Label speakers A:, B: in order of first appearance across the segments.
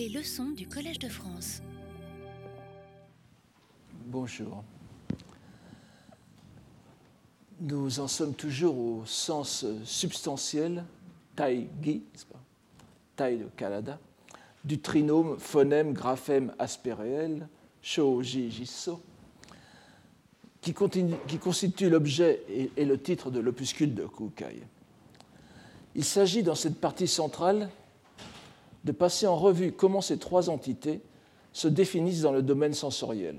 A: Les leçons du Collège de France.
B: Bonjour. Nous en sommes toujours au sens substantiel, tai-gi, tai de Canada, du trinôme phonème graphème aspect réel, shoji jiso, qui, qui constitue l'objet et, et, le titre de l'opuscule de Kukai. Il s'agit dans cette partie centrale de passer en revue comment ces trois entités se définissent dans le domaine sensoriel.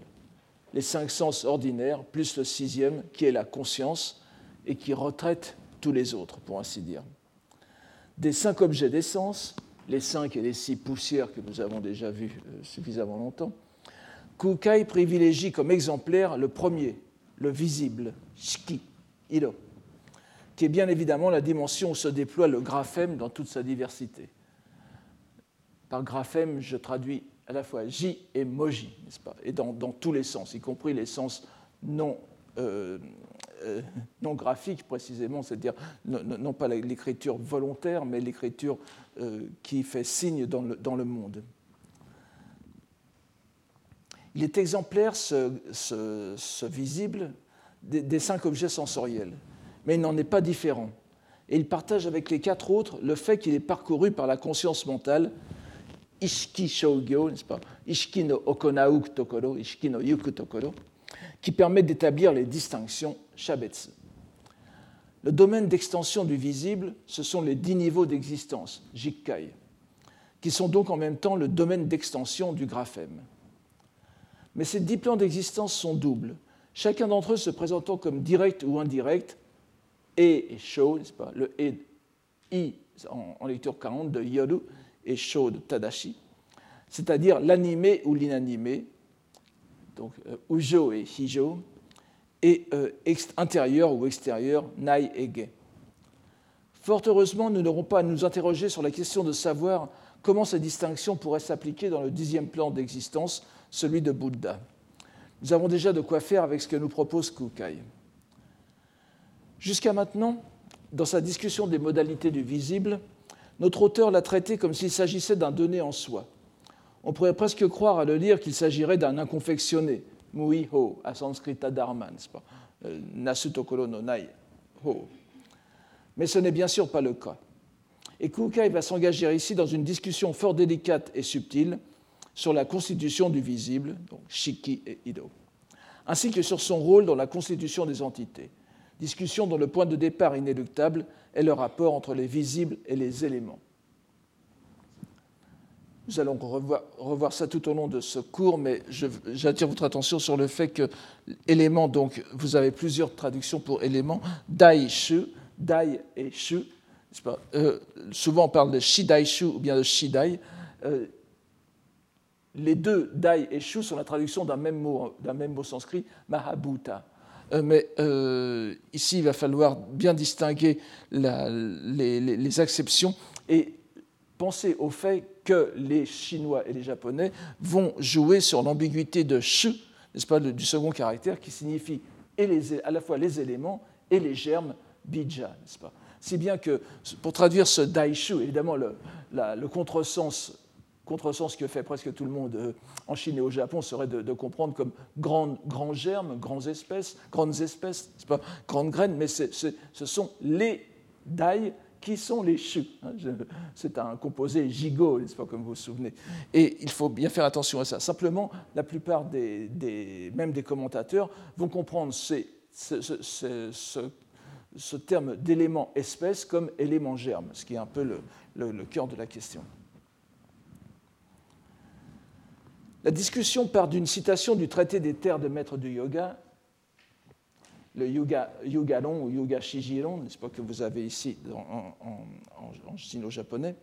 B: Les cinq sens ordinaires, plus le sixième, qui est la conscience, et qui retraite tous les autres, pour ainsi dire. Des cinq objets d'essence, les cinq et les six poussières que nous avons déjà vus euh, suffisamment longtemps, Kukai privilégie comme exemplaire le premier, le visible, shiki, iro, qui est bien évidemment la dimension où se déploie le graphème dans toute sa diversité. Par graphème, je traduis à la fois J et Moji, n'est-ce pas? Et dans, tous les sens, y compris les sens non, euh, euh, graphiques précisément, c'est-à-dire non, pas l'écriture volontaire, mais l'écriture euh, qui fait signe dans le, monde. Il est exemplaire, ce, visible, des cinq objets sensoriels, mais il n'en est pas différent. Et il partage avec les quatre autres le fait qu'il est parcouru par la conscience mentale Ishiki Shogyo, n'est-ce pas? No Okonauk Tokoro, Ishiki no Yuku Tokoro, qui permet d'établir les distinctions Shabetsu. Le domaine d'extension du visible, ce sont les dix niveaux d'existence, Jikkai, qui sont donc en même temps le domaine d'extension du graphème. Mais ces dix plans d'existence sont doubles, chacun d'entre eux se présentant comme direct ou indirect, et et sho, n'est-ce pas? Le et, i en, lecture 40 de Yoru et Sho de Tadashi, c'est-à-dire l'animé ou l'inanimé, donc euh, Ujo et Hijo, et euh, intérieur ou extérieur, Nai et Ge. Fort heureusement, nous n'aurons pas à nous interroger sur la question de savoir comment ces distinctions pourraient s'appliquer dans le dixième plan d'existence, celui de Bouddha. Nous avons déjà de quoi faire avec ce que nous propose Kukai. Jusqu'à maintenant, dans sa discussion des modalités du visible, notre auteur l'a traité comme s'il s'agissait d'un donné en soi. On pourrait presque croire à le lire qu'il s'agirait d'un inconfectionné, mui ho, à sanskrita dharma, euh, no nai ho. Mais ce n'est bien sûr pas le cas. Et Kukai va s'engager ici dans une discussion fort délicate et subtile sur la constitution du visible, donc shiki et ido, ainsi que sur son rôle dans la constitution des entités discussion dont le point de départ inéluctable est le rapport entre les visibles et les éléments. Nous allons revoir, ça tout au long de ce cours, mais j'attire votre attention sur le fait que élément, donc vous avez plusieurs traductions pour élément, dai shu, dai et shu. Euh, souvent on parle de shidai shu ou bien de shidai. Euh, les deux dai et shu sont la traduction d'un même mot, d'un même mot sanskrit, mahabhuta. Euh, mais euh, ici, il va falloir bien distinguer les, acceptions et penser au fait que les Chinois et les Japonais vont jouer sur l'ambiguïté de shu, n'est-ce pas, du second caractère, qui signifie à la fois les éléments et les germes bija, n'est-ce pas? Si bien que, pour traduire ce daishu, évidemment, le, le contresens contresens que fait presque tout le monde euh, en Chine et au Japon serait de, comprendre comme grands grand germes, grandes espèces, grandes espèces, pas grandes graines, mais ce sont les dai qui sont les shu. Hein, c'est un composé gigot, n'est-ce pas, comme vous vous souvenez. Et il faut bien faire attention à ça. Simplement, la plupart des, même des commentateurs vont comprendre ce, terme d'élément espèce comme élément germe, ce qui est un peu le cœur de la question. La discussion part d'une citation du traité des terres de maître du yoga, le Yuga, Yugalon ou Yuga Shijiron, n'est-ce pas, que vous avez ici en, sino-japonais,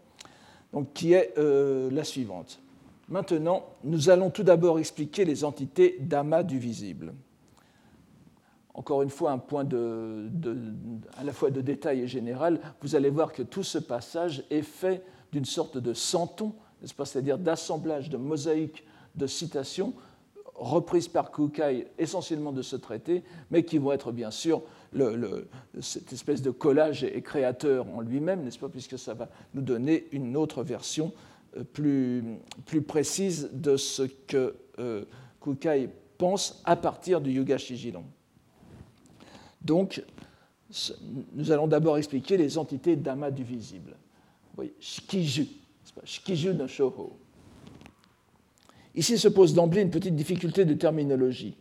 B: qui est euh, la suivante. Maintenant, nous allons tout d'abord expliquer les entités d'amas du visible. Encore une fois, un point à la fois de détail et général, vous allez voir que tout ce passage est fait d'une sorte de centon, n'est-ce pas, c'est-à-dire d'assemblage, de mosaïque de citations reprises par Kukai essentiellement de ce traité, mais qui vont être bien sûr cette espèce de collage et créateur en lui-même, n'est-ce pas, puisque ça va nous donner une autre version plus, plus précise de ce que Kukai pense à partir du Yuga Shijilon. Donc, nous allons d'abord expliquer les entités d'ama du visible. Oui, shikiju, shikiju no shoho. Ici se pose d'emblée une petite difficulté de terminologie,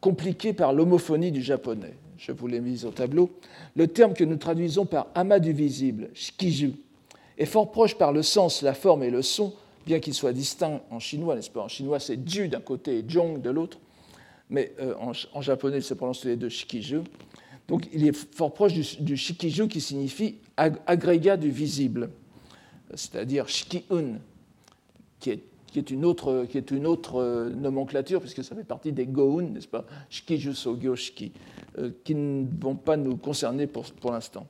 B: compliquée par l'homophonie du japonais. Je vous l'ai mise au tableau. Le terme que nous traduisons par ama du visible, shikiju, est fort proche par le sens, la forme et le son, bien qu'il soit distinct en chinois, n'est-ce pas? En chinois, c'est ju d'un côté et jong de l'autre, mais euh, en, japonais, il se prononce les deux shikiju. Donc il est fort proche du, shikiju qui signifie agrégat du visible, c'est-à-dire shikiun, qui est, qui est, une autre, euh, nomenclature, puisque ça fait partie des goun, n'est-ce pas? Shikiju sogyo shiki, euh, qui ne vont pas nous concerner pour, l'instant.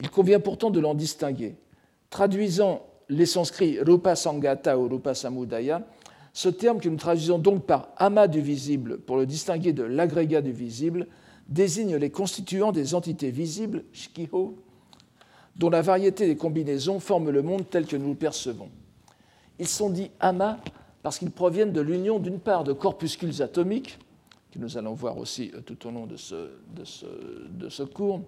B: Il convient pourtant de l'en distinguer. Traduisant les sanscrits rupa sangata ou rupa samudaya, ce terme que nous traduisons donc par ama du visible pour le distinguer de l'agrégat du visible désigne les constituants des entités visibles, shikiho, dont la variété des combinaisons forme le monde tel que nous le percevons. Ils sont dits ama parce qu'ils proviennent de l'union d'une part de corpuscules atomiques, que nous allons voir aussi euh, tout au long de ce cours,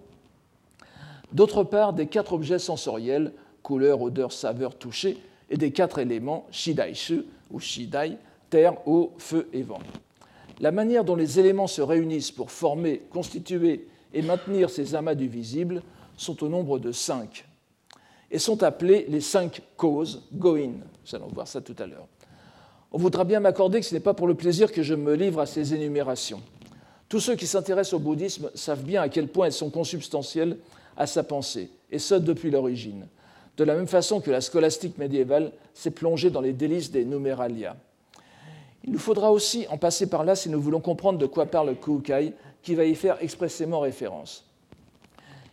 B: d'autre part des quatre objets sensoriels, couleur, odeur, saveur, toucher, et des quatre éléments, shidaishu ou shidai, terre, eau, feu et vent la manière dont les éléments se réunissent pour former, constituer et maintenir ces amas du visible sont au nombre de cinq et sont appelés les cinq causes, goin. Nous allons voir ça tout à l'heure. On voudra bien m'accorder que ce n'est pas pour le plaisir que je me livre à ces énumérations. Tous ceux qui s'intéressent au bouddhisme savent bien à quel point elles sont consubstantielles à sa pensée, et ce depuis l'origine, de la même façon que la scolastique médiévale s'est plongée dans les délices des numéralia. Il nous faudra aussi en passer par là si nous voulons comprendre de quoi parle Kukai, qui va y faire expressément référence.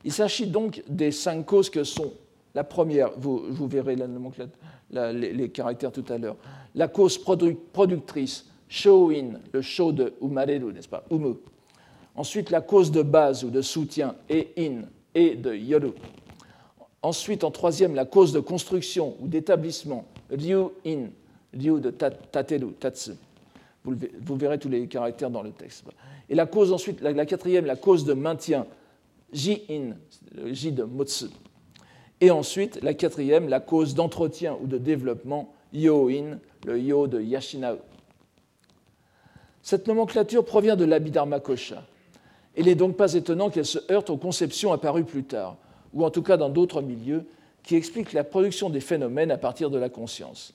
B: Il s'agit donc des cinq causes que sont la première, vous, verrez la, les, caractères tout à l'heure, la cause productrice, show-in, le show de umareru, n'est-ce pas, umu. Ensuite, la cause de base ou de soutien, e-in, et de yoru. Ensuite, en troisième, la cause de construction ou d'établissement, ryu-in, Liu de tateru, tatsu. Vous, verrez tous les caractères dans le texte. Et la cause ensuite, la, quatrième, la cause de maintien, ji-in, le ji de motsu. Et ensuite, la quatrième, la cause d'entretien ou de développement, yo-in, le yo de yashinau. Cette nomenclature provient de l'Abhidharma Kosha. Il n'est donc pas étonnant qu'elle se heurte aux conceptions apparues plus tard, ou en tout cas dans d'autres milieux, qui expliquent la production des phénomènes à partir de la conscience.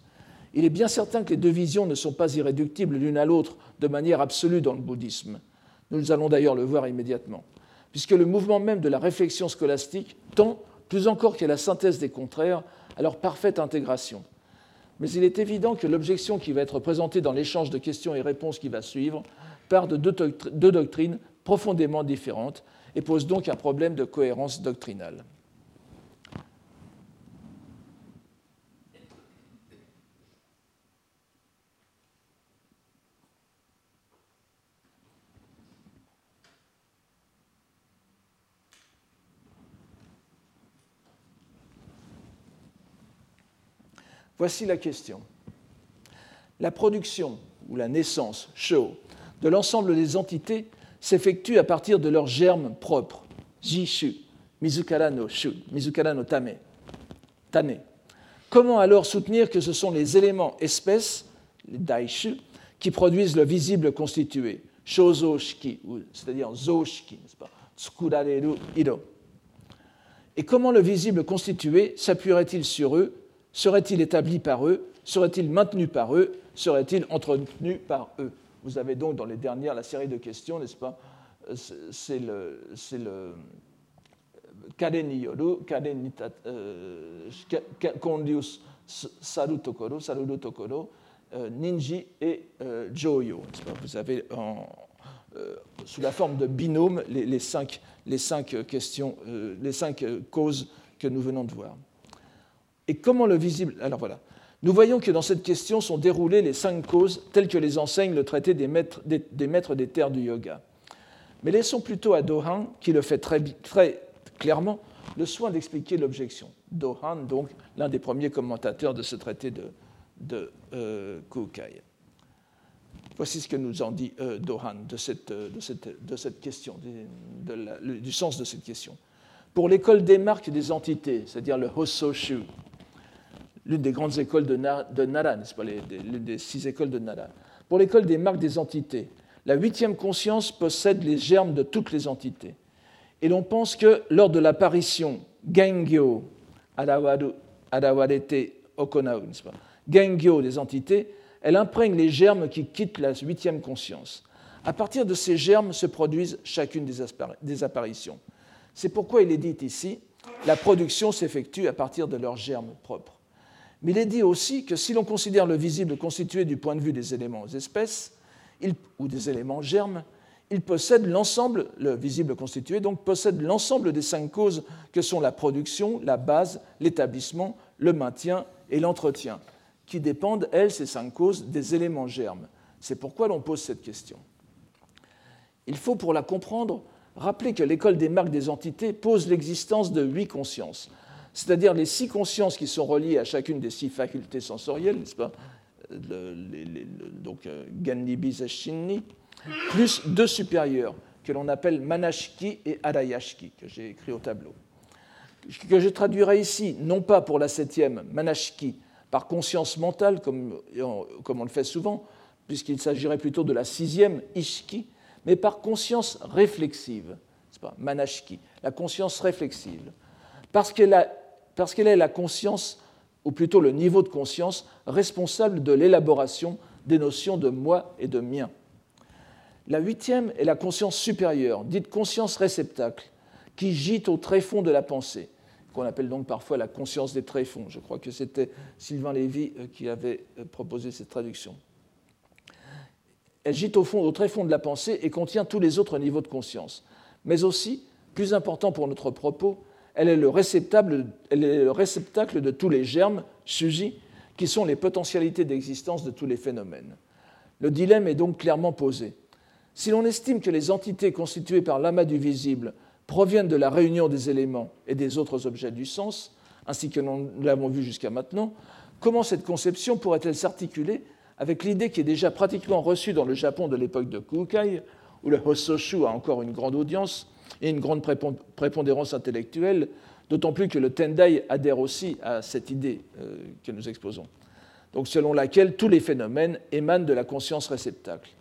B: Il est bien certain que les deux visions ne sont pas irréductibles l'une à l'autre de manière absolue dans le bouddhisme. Nous allons d'ailleurs le voir immédiatement, puisque le mouvement même de la réflexion scolastique tend, plus encore qu'à la synthèse des contraires, à leur parfaite intégration. Mais il est évident que l'objection qui va être présentée dans l'échange de questions et réponses qui va suivre part de deux doctrines profondément différentes et pose donc un problème de cohérence doctrinale. Voici la question. La production ou la naissance, show, de l'ensemble des entités s'effectue à partir de leurs germes propres, jishu, mizukara no shu, mizukara no tame, tane. Comment alors soutenir que ce sont les éléments espèces, les daishu, qui produisent le visible constitué, shozo shiki, c'est-à-dire zo shiki, n'est-ce pas, tsukurareru iro. Et comment le visible constitué s'appuierait-il sur eux Serait-il établi par eux? Serait-il maintenu par eux? Serait-il entretenu par eux? Vous avez donc dans les dernières la série de questions, n'est-ce pas? C'est le, c'est le euh, kondius saru tokoro, saruru tokoro, euh, ninji et euh, joyo. Vous avez sous la forme de binôme les cinq questions, les cinq causes que nous venons de voir. Et comment le visible Alors voilà. Nous voyons que dans cette question sont déroulées les cinq causes telles que les enseigne le traité des maîtres des, terres du yoga. Mais laissons plutôt à Dohan, qui le fait très, clairement, le soin d'expliquer l'objection. Dohan, donc, l'un des premiers commentateurs de ce traité de, de euh, Kukai. Voici ce que nous en dit euh, Dohan de cette, cette question, du sens de cette question. Pour l'école des marques des entités, c'est-à-dire le Hososhu, l'une des grandes écoles de, Nara, n'est-ce pas, l'une des six écoles de Nara. Pour l'école des marques des entités, la huitième conscience possède les germes de toutes les entités. Et l'on pense que lors de l'apparition Gengyo, pas, Gengyo des entités, elle imprègne les germes qui quittent la huitième conscience. À partir de ces germes se produisent chacune des apparitions. C'est pourquoi il est dit ici, la production s'effectue à partir de leurs germes propres. Mais il est dit aussi que si l'on considère le visible constitué du point de vue des éléments espèces, ou des éléments germes, il possède l'ensemble, le visible constitué, donc possède l'ensemble des cinq causes que sont la production, la base, l'établissement, le maintien et l'entretien, qui dépendent, elles, ces cinq causes, des éléments germes. C'est pourquoi l'on pose cette question. Il faut, pour la comprendre, rappeler que l'école des marques des entités pose l'existence de huit consciences, c'est-à-dire les six consciences qui sont reliées à chacune des six facultés sensorielles, n'est-ce pas Donc, euh, Zashinni, plus deux supérieurs que l'on appelle Manashki et Arayashki, que j'ai écrit au tableau. Que je traduirai ici, non pas pour la septième, Manashki, par conscience mentale, comme, comme on le fait souvent, puisqu'il s'agirait plutôt de la sixième, Ishki, mais par conscience réflexive, pas, Manashki, la conscience réflexive, parce qu'elle a parce qu'elle est la conscience, ou plutôt le niveau de conscience, responsable de l'élaboration des notions de moi et de mien. La huitième est la conscience supérieure, dite conscience réceptacle, qui gît au tréfonds de la pensée, qu'on appelle donc parfois la conscience des tréfonds. Je crois que c'était Sylvain Lévy euh, qui avait euh, proposé cette traduction. Elle gît au, fond, au tréfonds de la pensée et contient tous les autres niveaux de conscience. Mais aussi, plus important pour notre propos, elle est le réceptacle, de tous les germes, suji, qui sont les potentialités d'existence de tous les phénomènes. Le dilemme est donc clairement posé. Si l'on estime que les entités constituées par l'amas du visible proviennent de la réunion des éléments et des autres objets du sens, ainsi que nous l'avons vu jusqu'à maintenant, comment cette conception pourrait-elle s'articuler avec l'idée qui est déjà pratiquement reçue dans le Japon de l'époque de Kukai, où le Hososhu a encore une grande audience, et une grande prépondérance intellectuelle, d'autant plus que le Tendai adhère aussi à cette idée euh, que nous exposons, donc selon laquelle tous les phénomènes émanent de la conscience réceptacle.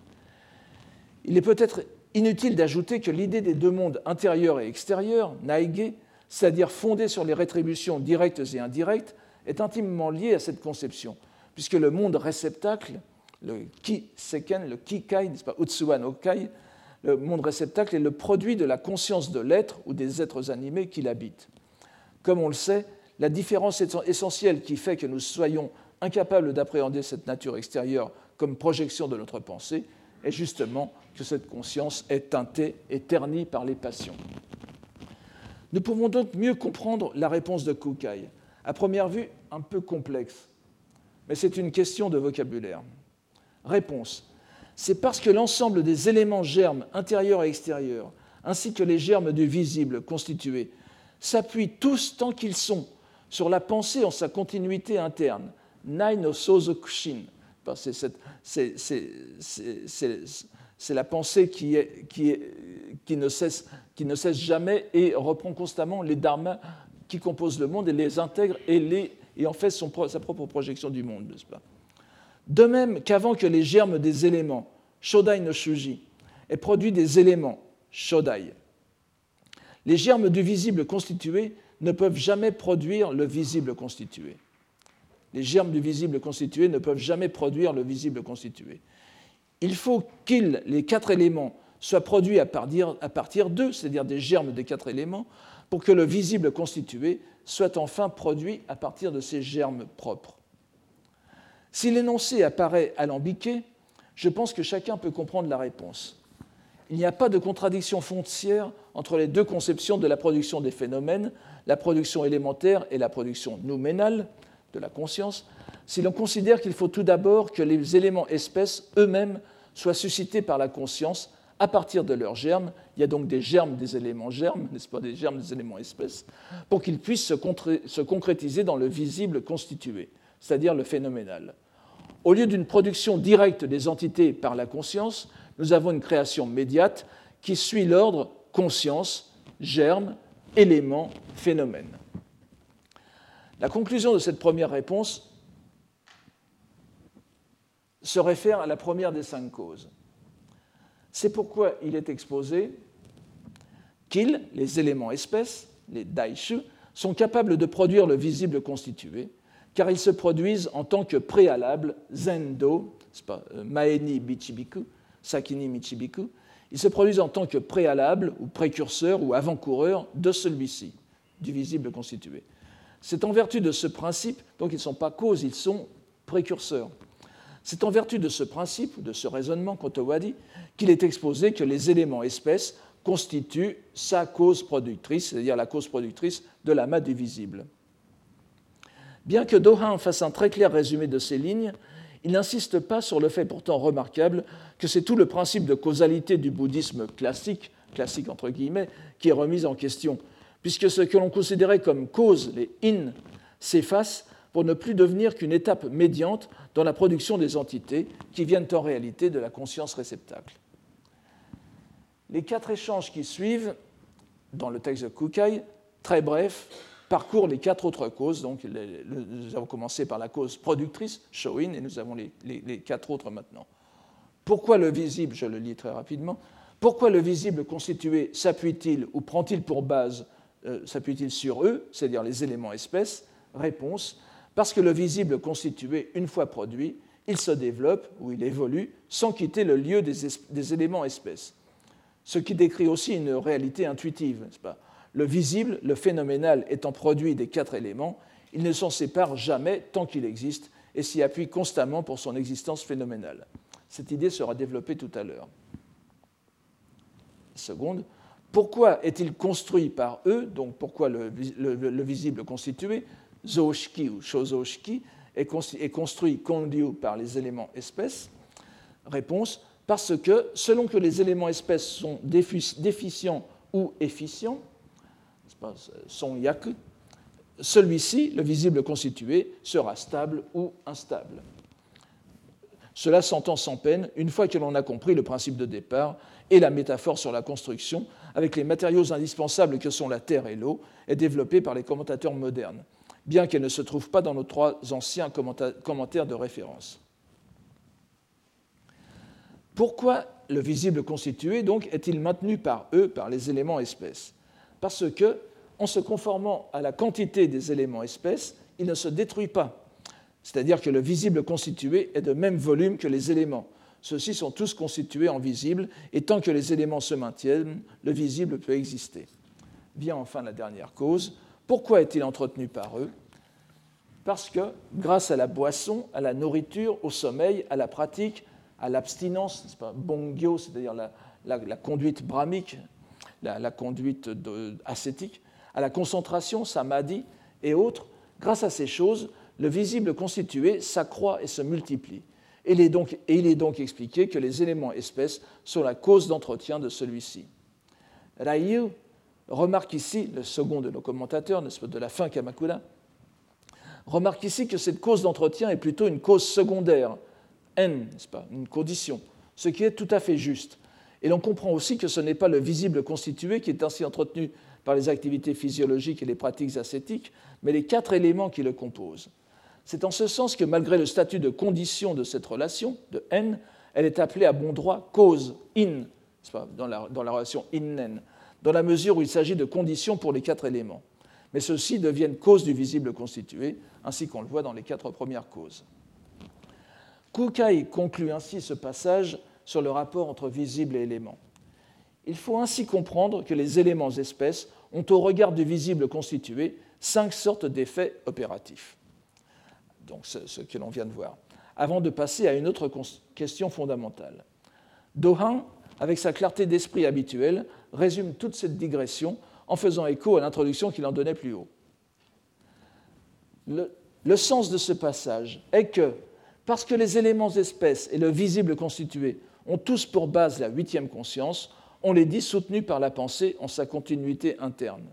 B: Il est peut-être inutile d'ajouter que l'idée des deux mondes intérieur et extérieur, Naige, c'est-à-dire fondée sur les rétributions directes et indirectes, est intimement liée à cette conception, puisque le monde réceptacle, le ki-seken, le ki-kai, pas, Utsuwa no kai, le monde réceptacle est le produit de la conscience de l'être ou des êtres animés qui l'habitent. Comme on le sait, la différence essentielle qui fait que nous soyons incapables d'appréhender cette nature extérieure comme projection de notre pensée est justement que cette conscience est teintée et ternie par les passions. Nous pouvons donc mieux comprendre la réponse de Kukai, à première vue un peu complexe, mais c'est une question de vocabulaire. Réponse c'est parce que l'ensemble des éléments germes intérieurs et extérieurs, ainsi que les germes du visible constitués, s'appuient tous tant qu'ils sont sur la pensée en sa continuité interne. Nai sozokushin. C'est la pensée qui, ne cesse, jamais et reprend constamment les dharmas qui composent le monde et les intègre et en fait sa propre projection du monde, n'est-ce pas? De même qu'avant que les germes des éléments, Shodai no Shuji, aient produit des éléments, Shodai, les germes du visible constitué ne peuvent jamais produire le visible constitué. Les germes du visible constitué ne peuvent jamais produire le visible constitué. Il faut qu'ils, les quatre éléments, soient produits à partir, d'eux, c'est-à-dire des germes des quatre éléments, pour que le visible constitué soit enfin produit à partir de ces germes propres. Si l'énoncé apparaît alambiqué, je pense que chacun peut comprendre la réponse. Il n'y a pas de contradiction foncière entre les deux conceptions de la production des phénomènes, la production élémentaire et la production nouménale de la conscience, si l'on considère qu'il faut tout d'abord que les éléments espèces eux-mêmes soient suscités par la conscience à partir de leurs germes. Il y a donc des germes des éléments germes, n'est-ce pas, des germes des éléments espèces, pour qu'ils puissent se, concrétiser dans le visible constitué, c'est-à-dire le phénoménal. Au lieu d'une production directe des entités par la conscience, nous avons une création médiate qui suit l'ordre conscience, germe, élément, phénomène. La conclusion de cette première réponse se réfère à la première des cinq causes. C'est pourquoi il est exposé qu'ils, les éléments espèces, les daishu, sont capables de produire le visible constitué, car ils se produisent en tant que préalable zendo, euh, maeni bichibiku, sakini michibiku, ils se produisent en tant que préalable ou précurseur ou avant-coureur de celui-ci, du visible constitué. C'est en vertu de ce principe, donc ils ne sont pas causes, ils sont précurseurs. C'est en vertu de ce principe, de ce raisonnement, Kotowadi, qu'il est exposé que les éléments espèces constituent sa cause productrice, c'est-à-dire la cause productrice de l'amas du visible. Bien que Dohan fasse un très clair résumé de ces lignes, il n'insiste pas sur le fait pourtant remarquable que c'est tout le principe de causalité du bouddhisme classique, classique entre guillemets, qui est remis en question, puisque ce que l'on considérait comme cause, les in, s'efface pour ne plus devenir qu'une étape médiante dans la production des entités qui viennent en réalité de la conscience réceptacle. Les quatre échanges qui suivent dans le texte de Kukai, très bref, parcourent les quatre autres causes. Donc, nous avons commencé par la cause productrice, Showin, et nous avons les, quatre autres maintenant. Pourquoi le visible, je le lis très rapidement, pourquoi le visible constitué s'appuie-t-il ou prend-il pour base, euh, s'appuie-t-il sur eux, c'est-à-dire les éléments espèces? Réponse, parce que le visible constitué, une fois produit, il se développe ou il évolue sans quitter le lieu des, éléments espèces. Ce qui décrit aussi une réalité intuitive, n'est-ce pas? Le visible, le phénoménal étant produit des quatre éléments, il ne s'en sépare jamais tant qu'il existe et s'y appuie constamment pour son existence phénoménale. Cette idée sera développée tout à l'heure. Seconde, pourquoi est-il construit par eux, donc pourquoi le visible constitué Zoshiki ou Shozoshiki est construit konryu par les éléments espèces? Réponse parce que selon que les éléments espèces sont déficients ou efficients, sont yaku, celui-ci, le visible constitué, sera stable ou instable. Cela s'entend sans peine une fois que l'on a compris le principe de départ et la métaphore sur la construction avec les matériaux indispensables que sont la terre et l'eau, est développée par les commentateurs modernes bien qu'elle ne se trouve pas dans nos trois anciens commentaires de référence. Pourquoi le visible constitué donc est-il maintenu par eux, par les éléments espèces? Parce que, en se conformant à la quantité des éléments espèces, il ne se détruit pas. C'est-à-dire que le visible constitué est de même volume que les éléments. Ceux-ci sont tous constitués en visible, et tant que les éléments se maintiennent, le visible peut exister. Vient enfin la dernière cause, pourquoi est-il entretenu par eux? Parce que grâce à la boisson, à la nourriture, au sommeil, à la pratique, à l'abstinence, c'est-à-dire la, conduite brahmique, la, conduite ascétique, à la concentration, samadhi et autres, grâce à ces choses, le visible constitué s'accroît et se multiplie. Il, est donc, et il est donc expliqué que les éléments espèces sont la cause d'entretien de celui-ci. Ryu remarque ici, le second de nos commentateurs de la fin Kamakura, remarque ici que cette cause d'entretien est plutôt une cause secondaire, N, pas, une condition, ce qui est tout à fait juste. Et l'on comprend aussi que ce n'est pas le visible constitué qui est ainsi entretenu par les activités physiologiques et les pratiques ascétiques, mais les quatre éléments qui le composent. C'est en ce sens que malgré le statut de condition de cette relation, de N, elle est appelée à bon droit cause, in, dans la, dans la relation dans la mesure où il s'agit de conditions pour les quatre éléments. Mais ceux-ci deviennent causes du visible constitué, ainsi qu'on le voit dans les quatre premières causes. Kukai conclut ainsi ce passage sur le rapport entre visible et élément. Il faut ainsi comprendre que les éléments espèces ont au regard du visible constitué cinq sortes d'effets opératifs. Donc ce que l'on vient de voir. Avant de passer à une autre question fondamentale. Dohan, avec sa clarté d'esprit habituelle, résume toute cette digression en faisant écho à l'introduction qu'il en donnait plus haut. Le, sens de ce passage est que, parce que les éléments espèces et le visible constitué ont tous pour base la huitième conscience, on les dit soutenus par la pensée en sa continuité interne.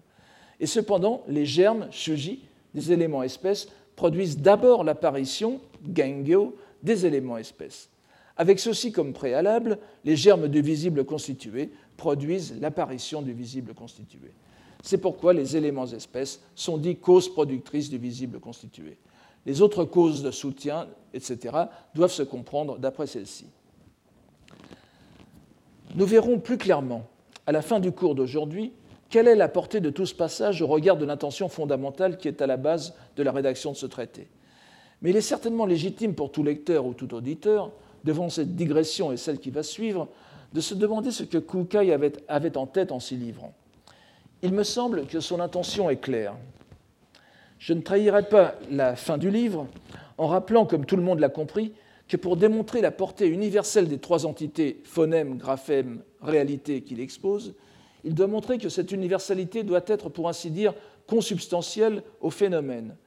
B: Et cependant, les germes, shuji, des éléments espèces, produisent d'abord l'apparition, gengyo, des éléments espèces. Avec ceci comme préalable, les germes du visible constitué produisent l'apparition du visible constitué. C'est pourquoi les éléments espèces sont dits causes productrices du visible constitué. Les autres causes de soutien, etc., doivent se comprendre d'après celles-ci. Nous verrons plus clairement, à la fin du cours d'aujourd'hui, quelle est la portée de tout ce passage au regard de l'intention fondamentale qui est à la base de la rédaction de ce traité. Mais il est certainement légitime pour tout lecteur ou tout auditeur, devant cette digression et celle qui va suivre, de se demander ce que Kukai avait, avait en tête en s'y livrant. Il me semble que son intention est claire. Je ne trahirai pas la fin du livre en rappelant, comme tout le monde l'a compris, que pour démontrer la portée universelle des trois entités phonème, graphème, réalité qu'il expose, il doit montrer que cette universalité doit être, pour ainsi dire, consubstantielle au phénomène.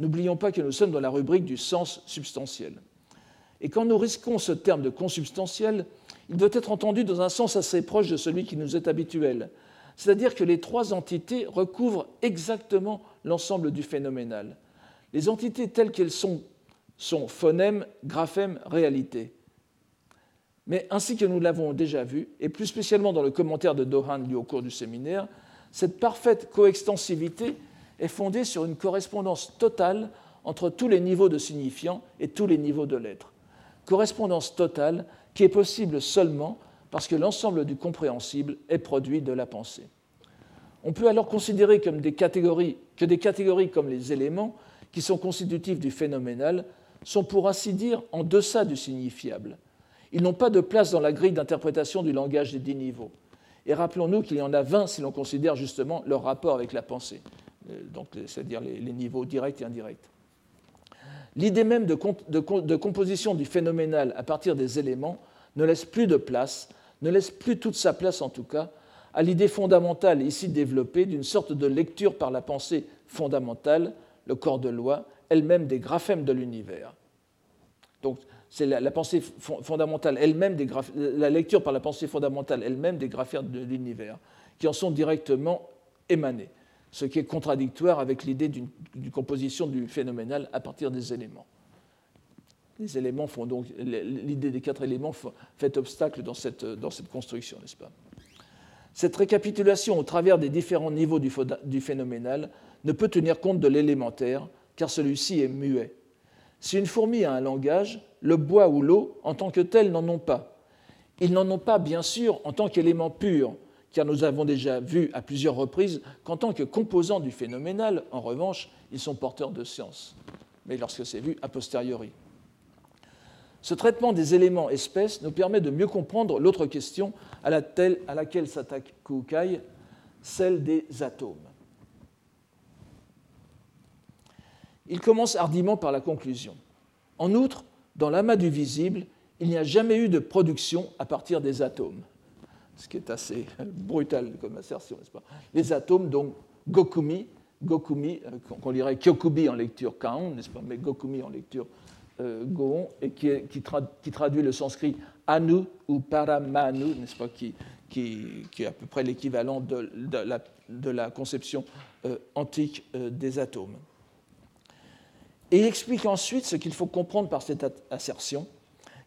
B: N'oublions pas que nous sommes dans la rubrique du sens substantiel. Et quand nous risquons ce terme de consubstantiel, il doit être entendu dans un sens assez proche de celui qui nous est habituel, c'est-à-dire que les trois entités recouvrent exactement l'ensemble du phénoménal. Les entités telles qu'elles sont sont phonème, graphème, réalité. Mais ainsi que nous l'avons déjà vu, et plus spécialement dans le commentaire de Dohan lu au cours du séminaire, cette parfaite coextensivité est fondée sur une correspondance totale entre tous les niveaux de signifiants et tous les niveaux de lettres. Correspondance totale qui est possible seulement parce que l'ensemble du compréhensible est produit de la pensée. On peut alors considérer comme des catégories, que des catégories comme les éléments, qui sont constitutifs du phénoménal, sont pour ainsi dire en deçà du signifiable. Ils n'ont pas de place dans la grille d'interprétation du langage des dix niveaux. Et rappelons-nous qu'il y en a vingt si l'on considère justement leur rapport avec la pensée, euh, c'est-à-dire les, niveaux directs et indirects. L'idée même de, de, composition du phénoménal à partir des éléments ne laisse plus de place, ne laisse plus toute sa place en tout cas, à l'idée fondamentale ici développée d'une sorte de lecture par la pensée fondamentale, le corps de loi, elle-même des graphèmes de l'univers. Donc, c'est la, pensée fondamentale elle-même, la lecture par la pensée fondamentale elle-même des graphèmes de l'univers, qui en sont directement émanés, ce qui est contradictoire avec l'idée d'une composition du phénoménal à partir des éléments. Les éléments font donc l'idée des quatre éléments fait obstacle dans cette, dans cette construction, n'est-ce pas? Cette récapitulation au travers des différents niveaux du, du phénoménal ne peut tenir compte de l'élémentaire, car celui-ci est muet. Si une fourmi a un langage, le bois ou l'eau, en tant que tel, n'en ont pas. Ils n'en ont pas, bien sûr, en tant qu'élément pur, car nous avons déjà vu à plusieurs reprises qu'en tant que composants du phénoménal, en revanche, ils sont porteurs de science, mais lorsque c'est vu a posteriori. Ce traitement des éléments espèces nous permet de mieux comprendre l'autre question à, laquelle s'attaque Kukai, celle des atomes. Il commence hardiment par la conclusion. En outre, dans l'amas du visible, il n'y a jamais eu de production à partir des atomes. Ce qui est assez brutal comme assertion, n'est-ce pas? Les atomes, donc Gokumi, Gokumi, euh, qu'on lirait Kyokubi en lecture Kaon, n'est-ce pas? Mais Gokumi en lecture euh, Goon, et qui, traduit le sanskrit Anu ou Paramanu, n'est-ce pas? Qui, est à peu près l'équivalent de, la, conception euh, antique des atomes. Et il explique ensuite ce qu'il faut comprendre par cette assertion,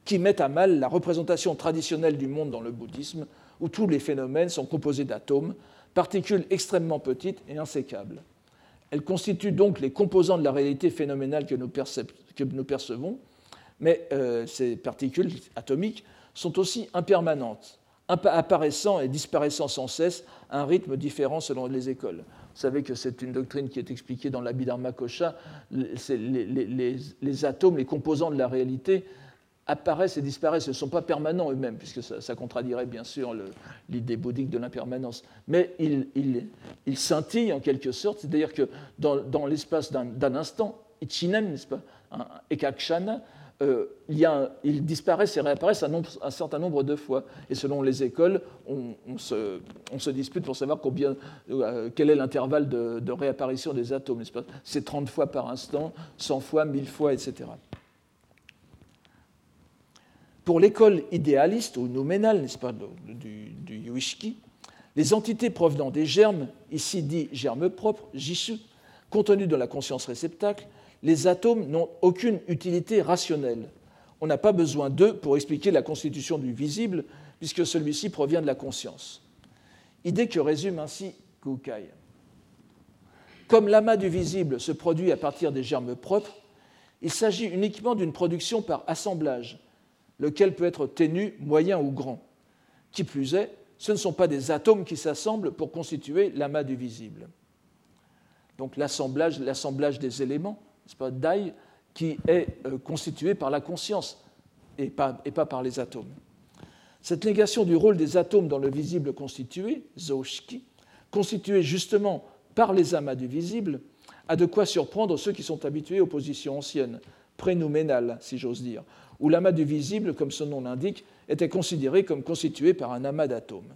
B: qui met à mal la représentation traditionnelle du monde dans le bouddhisme, où tous les phénomènes sont composés d'atomes, particules extrêmement petites et insécables. Elles constituent donc les composants de la réalité phénoménale que nous, percevons, mais euh, ces particules atomiques sont aussi impermanentes, apparaissant et disparaissant sans cesse un rythme différent selon les écoles. Vous savez que c'est une doctrine qui est expliquée dans l'Abhidharma Kosha. Les, atomes, les composants de la réalité apparaissent et disparaissent. Ce ne sont pas permanents eux-mêmes, puisque ça, contradierait bien sûr l'idée bouddhique de l'impermanence. Mais ils, scintillent en quelque sorte, c'est-à-dire que dans, l'espace d'un instant, ichinen, n'est-ce pas, un ekakshana, euh, il, disparaissent et réapparaissent un, certain nombre de fois. Et selon les écoles, on, se, dispute pour savoir euh, quel est l'intervalle de, réapparition des atomes. C'est 30 fois par instant, 100 fois, 1000 fois, etc. Pour l'école idéaliste ou nouménale, n'est-ce pas, du, du les entités provenant des germes, ici dit germes propres, jishu, contenus dans la conscience réceptacle, les atomes n'ont aucune utilité rationnelle. On n'a pas besoin d'eux pour expliquer la constitution du visible, puisque celui-ci provient de la conscience. Idée que résume ainsi Kukai. Comme l'amas du visible se produit à partir des germes propres, il s'agit uniquement d'une production par assemblage, lequel peut être ténu, moyen ou grand. Qui plus est, ce ne sont pas des atomes qui s'assemblent pour constituer l'amas du visible. Donc l'assemblage, l'assemblage des éléments, qui est euh, constitué par la conscience et pas, par les atomes. Cette négation du rôle des atomes dans le visible constitué, Zoshiki, constitué justement par les amas du visible, a de quoi surprendre ceux qui sont habitués aux positions anciennes, prénouménales, si j'ose dire, où l'amas du visible, comme son nom l'indique, était considéré comme constitué par un amas d'atomes.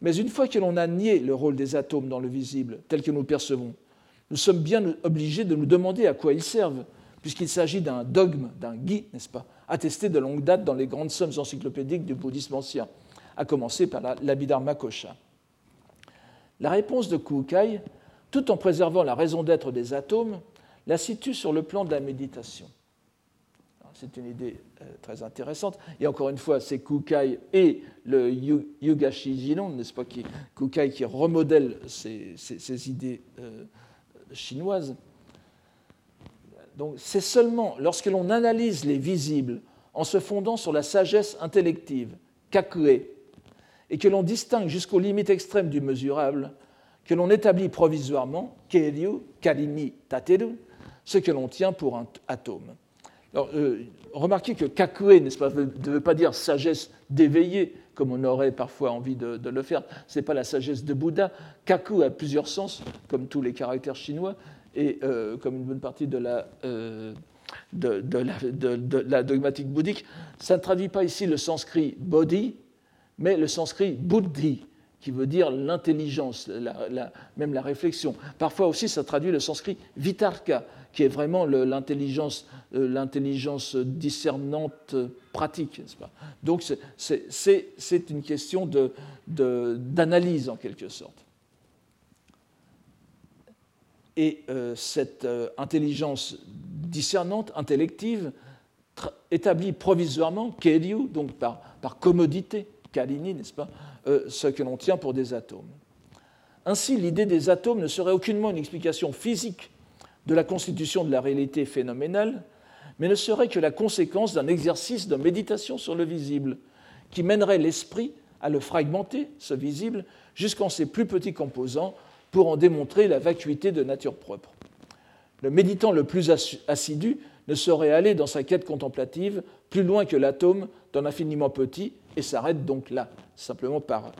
B: Mais une fois que l'on a nié le rôle des atomes dans le visible, tel que nous le percevons, nous sommes bien obligés de nous demander à quoi ils servent, puisqu'il s'agit d'un dogme, d'un gui, n'est-ce pas, attesté de longue date dans les grandes sommes encyclopédiques du bouddhisme ancien, à commencer par l'Abhidharma Kosha. La réponse de Kukai, tout en préservant la raison d'être des atomes, la situe sur le plan de la méditation. C'est une idée euh, très intéressante. Et encore une fois, c'est Kukai et le Yugashi Jinon, n'est-ce pas, qui, Kukai qui remodèle ces, idées euh, chinoises. Donc c'est seulement lorsque l'on analyse les visibles en se fondant sur la sagesse intellective, kakue, et que l'on distingue jusqu'aux limites extrêmes du mesurable, que l'on établit provisoirement, keiryu, kalini, tateru, ce que l'on tient pour un atome. Alors, euh, remarquez que kakue n'est-ce pas, ne veut pas dire sagesse d'éveiller, comme on aurait parfois envie de, le faire. Ce n'est pas la sagesse de Bouddha. Kaku a plusieurs sens, comme tous les caractères chinois, et euh, comme une bonne partie de la, euh, de, la, dogmatique bouddhique. Ça ne traduit pas ici le sanskrit bodhi, mais le sanskrit buddhi, qui veut dire l'intelligence, même la réflexion. Parfois aussi, ça traduit le sanskrit vitarka, qui est vraiment l'intelligence, euh, l'intelligence discernante pratique. Pas? Donc c'est une question d'analyse en quelque sorte. Et euh, cette euh, intelligence discernante, intellective, établit provisoirement, Keliu, donc par, par commodité, Kalini, n'est-ce pas, ce que l'on tient pour des atomes. Ainsi, l'idée des atomes ne serait aucunement une explication physique de la constitution de la réalité phénoménale, mais ne serait que la conséquence d'un exercice de méditation sur le visible, qui mènerait l'esprit à le fragmenter, ce visible, jusqu'en ses plus petits composants, pour en démontrer la vacuité de nature propre. Le méditant le plus assidu ne saurait aller dans sa quête contemplative plus loin que l'atome d'un infiniment petit et s'arrête donc là, simplement par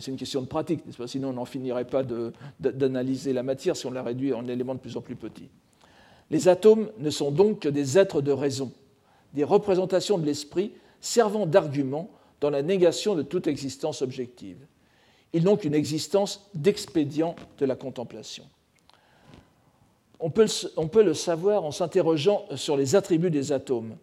B: c'est une question de pratique, sinon on n'en finirait pas d'analyser la matière si on la réduit en éléments de plus en plus petits. Les atomes ne sont donc que des êtres de raison, des représentations de l'esprit servant d'argument dans la négation de toute existence objective. Ils n'ont qu'une existence d'expédient de la contemplation. On peut, on peut, le savoir en s'interrogeant sur les attributs des atomes,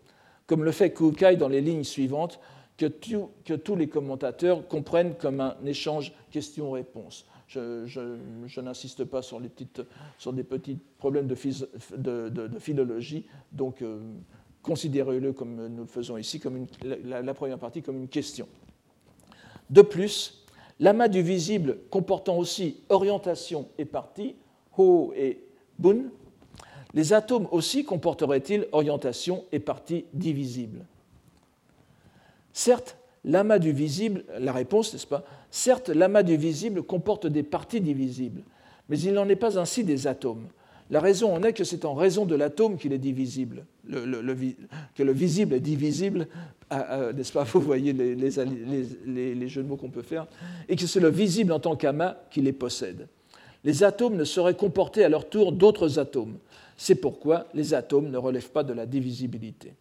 B: comme le fait Kukai dans les lignes suivantes que, tous les commentateurs comprennent comme un échange questions-réponses. Je, n'insiste pas sur, des petits problèmes de, de, philologie, donc euh, considérez-le comme nous le faisons ici, comme la, première partie comme une question. De plus, l'amas du visible comportant aussi orientation et partie, Ho et Bun, les atomes aussi comporteraient-ils orientation et partie divisibles? Certes, l'amas du visible, la réponse, n'est-ce pas Certes, l'amas du visible comporte des parties divisibles, mais il n'en est pas ainsi des atomes. La raison en est que c'est en raison de l'atome qu'il est divisible, que le visible est divisible, n'est-ce pas Vous voyez les, les, jeux de mots qu'on peut faire, et que c'est le visible en tant qu'amas qui les possède. Les atomes ne sauraient comporter à leur tour d'autres atomes. C'est pourquoi les atomes ne relèvent pas de la divisibilité.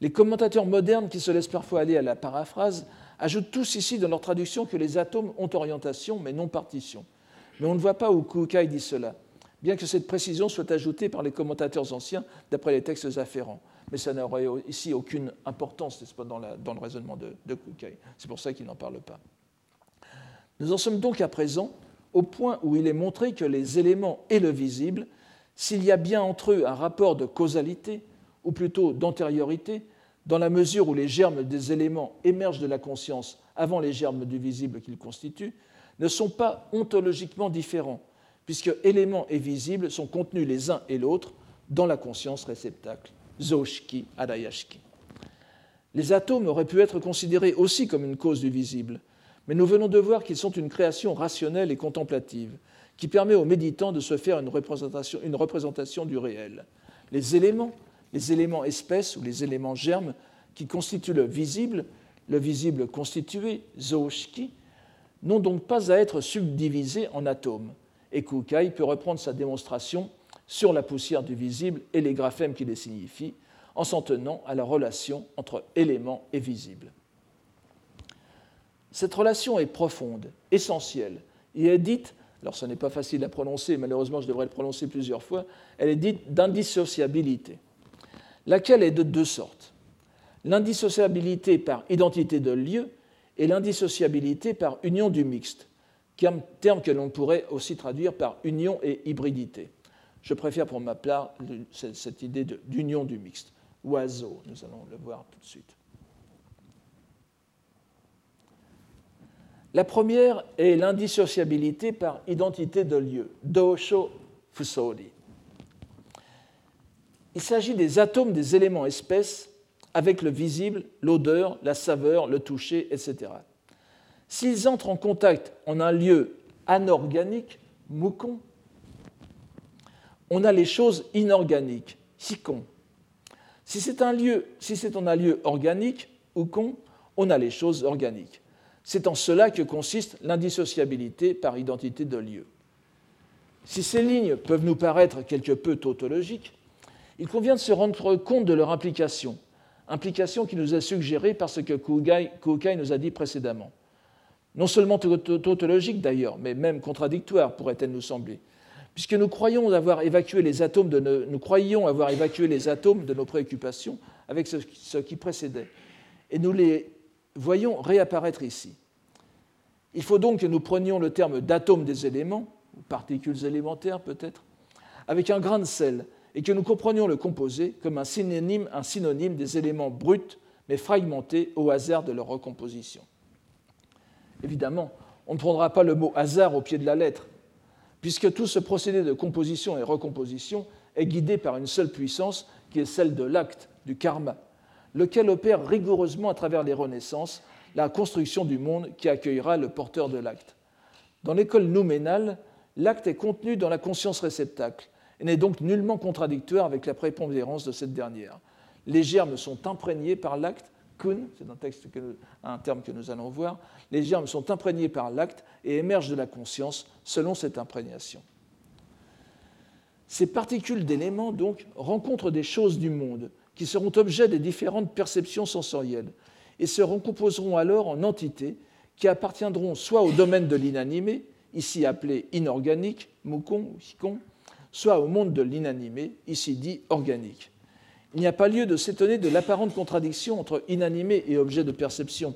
B: Les commentateurs modernes qui se laissent parfois aller à la paraphrase ajoutent tous ici dans leur traduction que les atomes ont orientation mais non partition. Mais on ne voit pas où Kukai dit cela, bien que cette précision soit ajoutée par les commentateurs anciens d'après les textes afférents. mais ça n'aurait ici aucune importance, n'est-ce pas, dans, le raisonnement de, de Kukai. C'est pour ça qu'il n'en parle pas. Nous en sommes donc à présent au point où il est montré que les éléments et le visible, s'il y a bien entre eux un rapport de causalité, ou plutôt d'antériorité, dans la mesure où les germes des éléments émergent de la conscience avant les germes du visible qu'ils constituent, ne sont pas ontologiquement différents, puisque éléments et visibles sont contenus les uns et l'autre dans la conscience réceptacle, Zoshiki Adayashiki. Les atomes auraient pu être considérés aussi comme une cause du visible, mais nous venons de voir qu'ils sont une création rationnelle et contemplative, qui permet aux méditants de se faire une représentation, une représentation du réel. Les éléments, les éléments espèces ou les éléments germes qui constituent le visible, le visible constitué, Zoshiki, n'ont donc pas à être subdivisés en atomes. Et Kukai peut reprendre sa démonstration sur la poussière du visible et les graphèmes qui les signifient, en s'en tenant à la relation entre éléments et visibles. Cette relation est profonde, essentielle, et est dite, alors ce n'est pas facile à prononcer, malheureusement je devrais le prononcer plusieurs fois, elle est dite d'indissociabilité, laquelle est de deux sortes? L'indissociabilité par identité de lieu et l'indissociabilité par union du mixte, terme que l'on pourrait aussi traduire par union et hybridité. Je préfère pour ma part cette idée d'union du mixte. Oiseau, nous allons le voir tout de suite. La première est l'indissociabilité par identité de lieu, dosho fusori. Il s'agit des atomes des éléments espèces avec le visible, l'odeur, la saveur, le toucher, etc. S'ils entrent en contact en un lieu anorganique, mukon, on a les choses inorganiques, sikon. Si c'est un lieu, si c'est en un lieu organique, ukon, on a les choses organiques. C'est en cela que consiste l'indissociabilité par identité de lieu. Si ces lignes peuvent nous paraître quelque peu tautologiques, il convient de se rendre compte de leur implication implication qui nous est suggérée par ce que Kukai nous a dit précédemment. Non seulement tautologique d'ailleurs, mais même contradictoire pourrait-elle nous sembler, puisque nous croyons avoir évacué les atomes de nos, nous croyions avoir évacué les atomes de nos préoccupations avec ce, qui précédait, et nous les voyons réapparaître ici. Il faut donc que nous prenions le terme d'atomes des éléments, particules élémentaires peut-être, avec un grain de sel, et que nous comprenions le composé comme un synonyme, un synonyme des éléments bruts mais fragmentés au hasard de leur recomposition. Évidemment, on ne prendra pas le mot hasard au pied de la lettre, puisque tout ce procédé de composition et recomposition est guidé par une seule puissance qui est celle de l'acte, du karma, lequel opère rigoureusement à travers les renaissances la construction du monde qui accueillera le porteur de l'acte. Dans l'école nouménale, l'acte est contenu dans la conscience réceptacle, et n'est donc nullement contradictoire avec la prépondérance de cette dernière. Les germes sont imprégnés par l'acte, kun, c'est un, texte un terme que nous allons voir, les germes sont imprégnés par l'acte et émergent de la conscience selon cette imprégnation. Ces particules d'éléments, donc, rencontrent des choses du monde qui seront objets des différentes perceptions sensorielles et se recomposeront alors en entités qui appartiendront soit au domaine de l'inanimé, ici appelé inorganique, mukon ou sikon, soit au monde de l'inanimé, ici dit organique. Il n'y a pas lieu de s'étonner de l'apparente contradiction entre inanimé et objet de perception,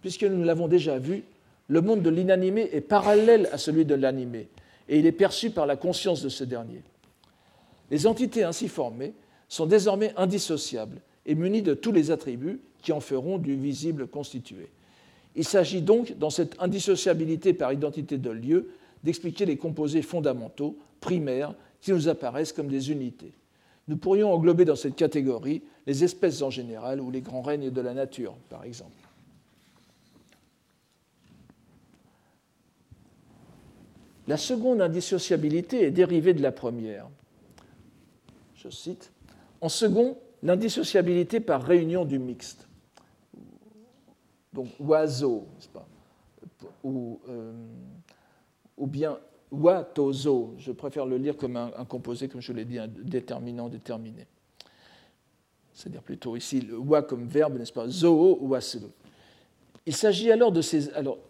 B: puisque nous l'avons déjà vu, le monde de l'inanimé est parallèle à celui de l'animé, et il est perçu par la conscience de ce dernier. Les entités ainsi formées sont désormais indissociables et munies de tous les attributs qui en feront du visible constitué. Il s'agit donc, dans cette indissociabilité par identité de lieu, d'expliquer les composés fondamentaux, primaires, qui nous apparaissent comme des unités. Nous pourrions englober dans cette catégorie les espèces en général ou les grands règnes de la nature, par exemple. La seconde indissociabilité est dérivée de la première. Je cite En second, l'indissociabilité par réunion du mixte. Donc oiseau, pas? Ou, euh, ou bien Watozo, je préfère le lire comme un, composé, comme je l'ai dit, un déterminant déterminé. C'est-à-dire plutôt ici le wa comme verbe, n'est-ce pas? Zoo ou Il s'agit alors,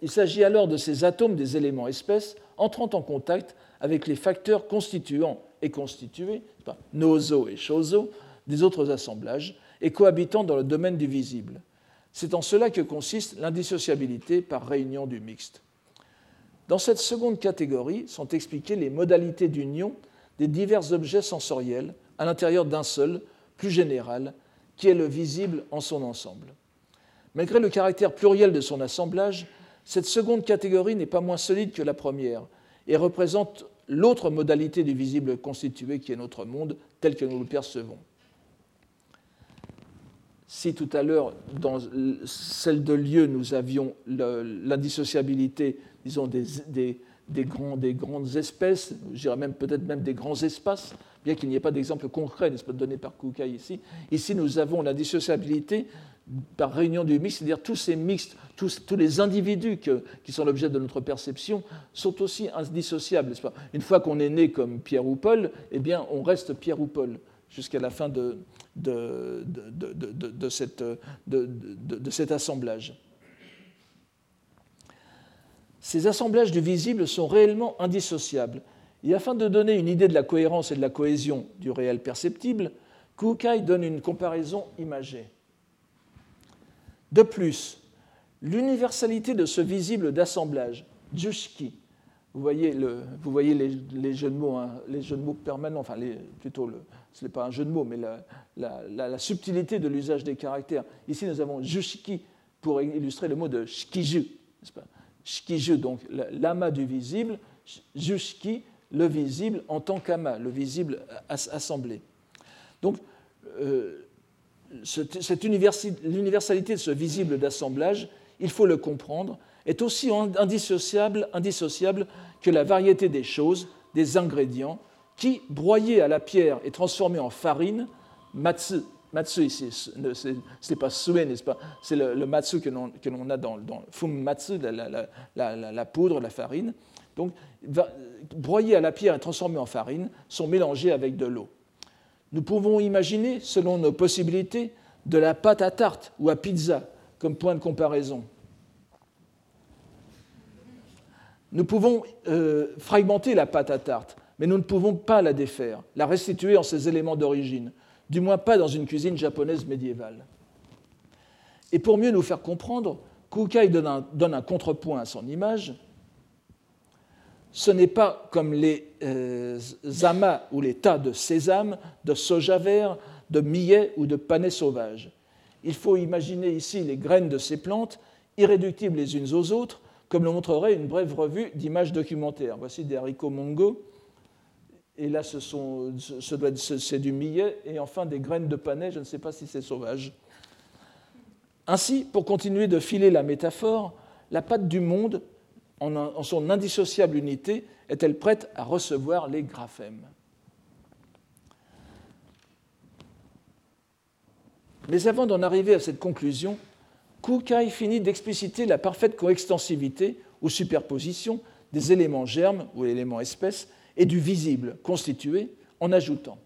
B: il s'agit alors de ces atomes des éléments espèces entrant en contact avec les facteurs constituants et constitués, nozo et shozo, des autres assemblages, et cohabitant dans le domaine du visible. C'est en cela que consiste l'indissociabilité par réunion du mixte. Dans cette seconde catégorie sont expliquées les modalités d'union des divers objets sensoriels à l'intérieur d'un seul, plus général, qui est le visible en son ensemble. Malgré le caractère pluriel de son assemblage, cette seconde catégorie n'est pas moins solide que la première et représente l'autre modalité du visible constitué qui est notre monde tel que nous le percevons. Si tout à l'heure, dans celle de lieu, nous avions l'indissociabilité, disons, des, des, des, des, grandes espèces, je même peut-être même des grands espaces, bien qu'il n'y ait pas d'exemple concret, n'est-ce pas, donné par Kukai ici. Ici, nous avons l'indissociabilité par réunion du mix, c'est-à-dire tous ces mixtes, tous, les individus qui sont l'objet de notre perception sont aussi indissociables. Une fois qu'on est né comme Pierre ou Paul, eh bien, on reste Pierre ou Paul jusqu'à la fin de, cet assemblage. Ces assemblages du visible sont réellement indissociables. Et afin de donner une idée de la cohérence et de la cohésion du réel perceptible, Kukai donne une comparaison imagée. De plus, l'universalité de ce visible d'assemblage, Jushki, vous voyez, les, jeux de mots, hein, les jeux mots permanents, enfin plutôt, ce n'est pas un jeu de mots, mais la, subtilité de l'usage des caractères. Ici, nous avons Jushiki pour illustrer le mot de Shikiju, Shikiju, donc l'amas du visible, Jushiki, le visible en tant qu'amas, le visible assemblé. Donc, euh, l'universalité de ce visible d'assemblage, il faut le comprendre, est aussi indissociable, indissociable que la variété des choses, des ingrédients, qui, broyés à la pierre et transformés en farine, matsu, matsu ici, ce n'est pas sue, n'est-ce pas? C'est le, matsu que l'on a dans, le fum matsu, la, poudre, la farine. Donc, broyés à la pierre et transformés en farine, sont mélangés avec de l'eau. Nous pouvons imaginer, selon nos possibilités, de la pâte à tarte ou à pizza comme point de comparaison. Nous pouvons euh, fragmenter la pâte à tarte, mais nous ne pouvons pas la défaire, la restituer en ses éléments d'origine, du moins pas dans une cuisine japonaise médiévale. Et pour mieux nous faire comprendre, Kukai donne un contrepoint à son image ce n'est pas comme les euh, amas ou les tas de sésame, de soja vert, de millet ou de panais sauvage. Il faut imaginer ici les graines de ces plantes, irréductibles les unes aux autres, comme le montrerait une brève revue d'images documentaires. Voici des haricots mongo, et là c'est du millet, et enfin des graines de panais, je ne sais pas si c'est sauvage. Ainsi, pour continuer de filer la métaphore, la pâte du monde en, son indissociable unité, est-elle prête à recevoir les graphèmes? Mais avant d'en arriver à cette conclusion, Kukai finit d'expliciter la parfaite coextensivité ou superposition des éléments germes ou éléments espèces et du visible constitué en ajoutant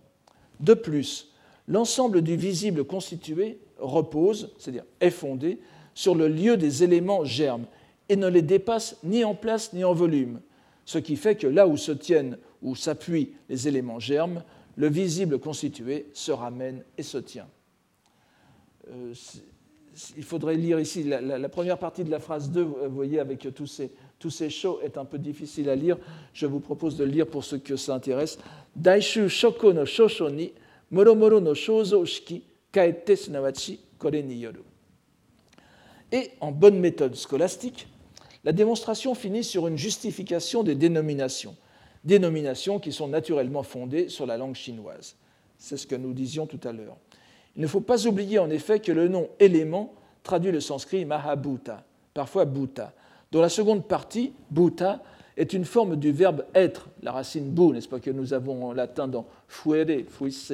B: De plus, l'ensemble du visible constitué repose, c'est-à-dire est fondé, sur le lieu des éléments germes et ne les dépasse ni en place ni en volume, ce qui fait que là où se tiennent ou s'appuient les éléments germes, le visible constitué se ramène et se tient. Euh, il faudrait lire ici la, première partie de la phrase 2, vous voyez, avec tous ces, tous ces shows, est un peu difficile à lire. Je vous propose de lire pour ceux que ça intéresse. Daishu shoko no shosho ni moromoro no shouzo shiki sunawachi kore ni yoru. Et en bonne méthode scolastique, la démonstration finit sur une justification des dénominations, dénominations qui sont naturellement fondées sur la langue chinoise. C'est ce que nous disions tout à l'heure. Il ne faut pas oublier en effet que le nom élément traduit le sanskrit Mahabhuta, parfois Bhuta, dont la seconde partie, Bhuta, est une forme du verbe être, la racine bu, n'est-ce pas, que nous avons en latin dans fuere, fuisse,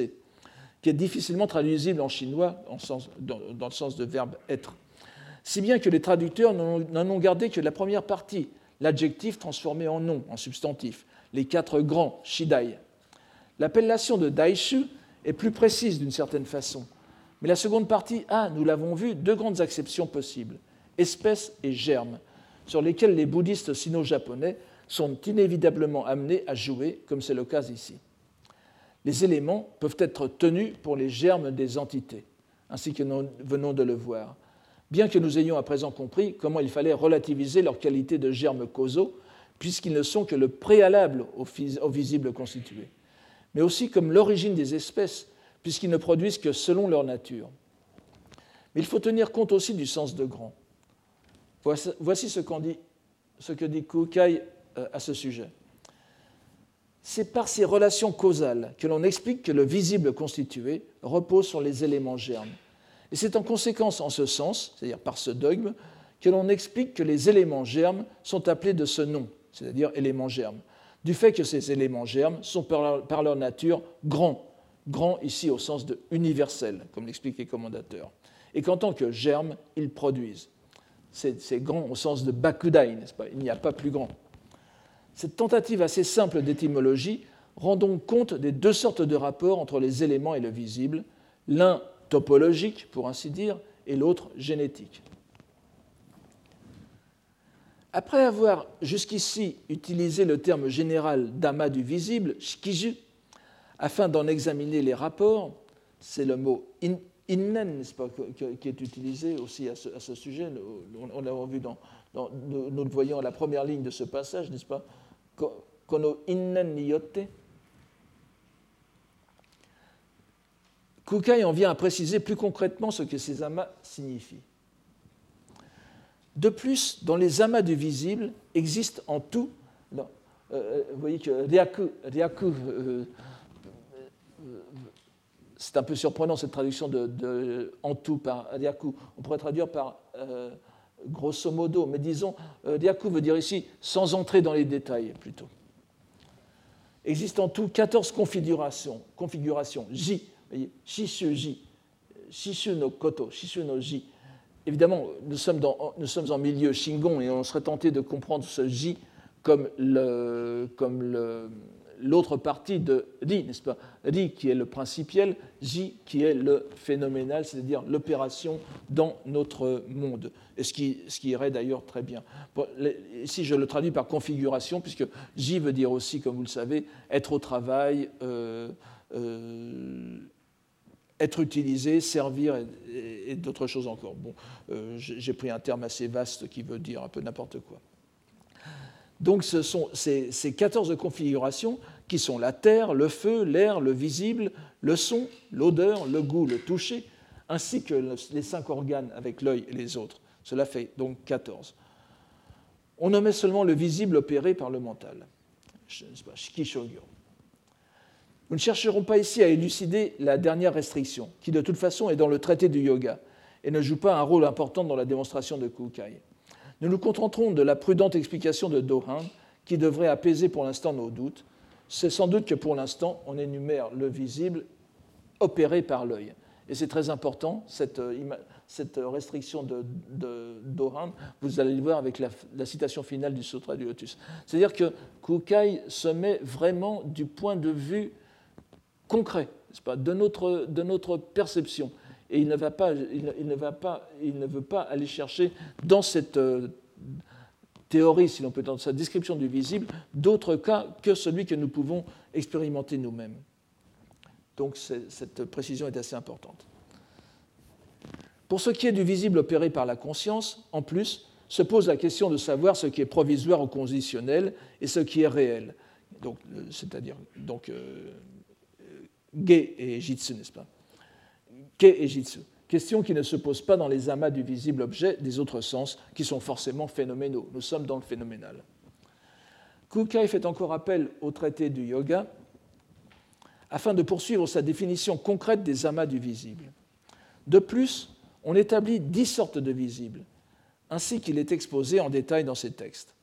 B: qui est difficilement traduisible en chinois dans le sens de verbe être si bien que les traducteurs n'en ont gardé que la première partie, l'adjectif transformé en nom, en substantif, les quatre grands, Shidai. L'appellation de Daishu est plus précise d'une certaine façon, mais la seconde partie a, nous l'avons vu, deux grandes acceptions possibles, espèces et germes, sur lesquels les bouddhistes sino-japonais sont inévitablement amenés à jouer, comme c'est le cas ici. Les éléments peuvent être tenus pour les germes des entités. ainsi que nous venons de le voir. Bien que nous ayons à présent compris comment il fallait relativiser leur qualité de germes causaux, puisqu'ils ne sont que le préalable au visible constitué, mais aussi comme l'origine des espèces, puisqu'ils ne produisent que selon leur nature. Mais il faut tenir compte aussi du sens de grand. Voici ce, que dit Kukai euh, à ce sujet. C'est par ces relations causales que l'on explique que le visible constitué repose sur les éléments germes. Et c'est en conséquence en ce sens, c'est-à-dire par ce dogme, que l'on explique que les éléments germes sont appelés de ce nom, c'est-à-dire éléments germes, du fait que ces éléments germes sont par leur nature grands, grands ici au sens de universel, comme l'expliquent les commandateurs, et qu'en tant que germes, ils produisent. C'est grand au sens de bakudai, n'est-ce pas? Il n'y a pas plus grand. Cette tentative assez simple d'étymologie rend donc compte des deux sortes de rapports entre les éléments et le visible, l'un topologique, pour ainsi dire, et l'autre génétique. Après avoir jusqu'ici utilisé le terme général d'amas du visible, shikiju, afin d'en examiner les rapports, c'est le mot innen pas, qui est utilisé aussi à ce, sujet. On l'a vu dans, nous, le voyons à la première ligne de ce passage, n'est-ce pas? Kono innen niyote. Kukai en vient à préciser plus concrètement ce que ces amas signifient. De plus, dans les amas du visible existe en tout, euh, euh, vous voyez que Ryaku, euh, c'est un peu surprenant cette traduction de, en tout par Ryaku. On pourrait traduire par grosso modo, mais disons, Ryaku veut dire ici sans entrer dans les détails plutôt. Existe en tout 14 configurations, configurations J, Shishu J, Shishu no Koto, Shishu no J, Évidemment, nous sommes, en milieu Shingon et on serait tenté de comprendre ce J comme, l'autre partie de Ri, n'est-ce pas? Ri qui est le principiel, J qui est le phénoménal, c'est-à-dire l'opération dans notre monde, et ce qui, irait d'ailleurs très bien. ici, je le traduis par configuration, puisque J veut dire aussi, comme vous le savez, être au travail, euh, euh, être utilisé, servir et, d'autres choses encore. Bon, euh, j'ai pris un terme assez vaste qui veut dire un peu n'importe quoi. Donc ce sont ces, ces 14 configurations qui sont la terre, le feu, l'air, le visible, le son, l'odeur, le goût, le toucher, ainsi que les cinq organes avec l'œil et les autres. Cela fait donc 14. On nommait seulement le visible opéré par le mental. Nous ne chercherons pas ici à élucider la dernière restriction, qui de toute façon est dans le traité du yoga et ne joue pas un rôle important dans la démonstration de Kukai. Nous nous contenterons de la prudente explication de Dohan, qui devrait apaiser pour l'instant nos doutes. C'est sans doute que pour l'instant, on énumère le visible opéré par l'œil. Et c'est très important, cette, restriction de, Dohan, vous allez le voir avec la, citation finale du Sutra du Lotus. C'est-à-dire que Kukai se met vraiment du point de vue concret, de notre perception. Et il ne, va pas, il, ne veut pas aller chercher dans cette euh, théorie, si l'on peut entendre sa description du visible, d'autres cas que celui que nous pouvons expérimenter nous-mêmes. Donc cette précision est assez importante. Pour ce qui est du visible opéré par la conscience, en plus, se pose la question de savoir ce qui est provisoire ou conditionnel et ce qui est réel. Euh, c'est-à-dire donc, euh, Ge et Jitsu, n'est-ce pas? Ke et Jitsu. Question qui ne se pose pas dans les amas du visible objet des autres sens, qui sont forcément phénoménaux. Nous sommes dans le phénoménal. Kukai fait encore appel au traité du yoga afin de poursuivre sa définition concrète des amas du visible. De plus, on établit dix sortes de visibles, ainsi qu'il est exposé en détail dans ces textes.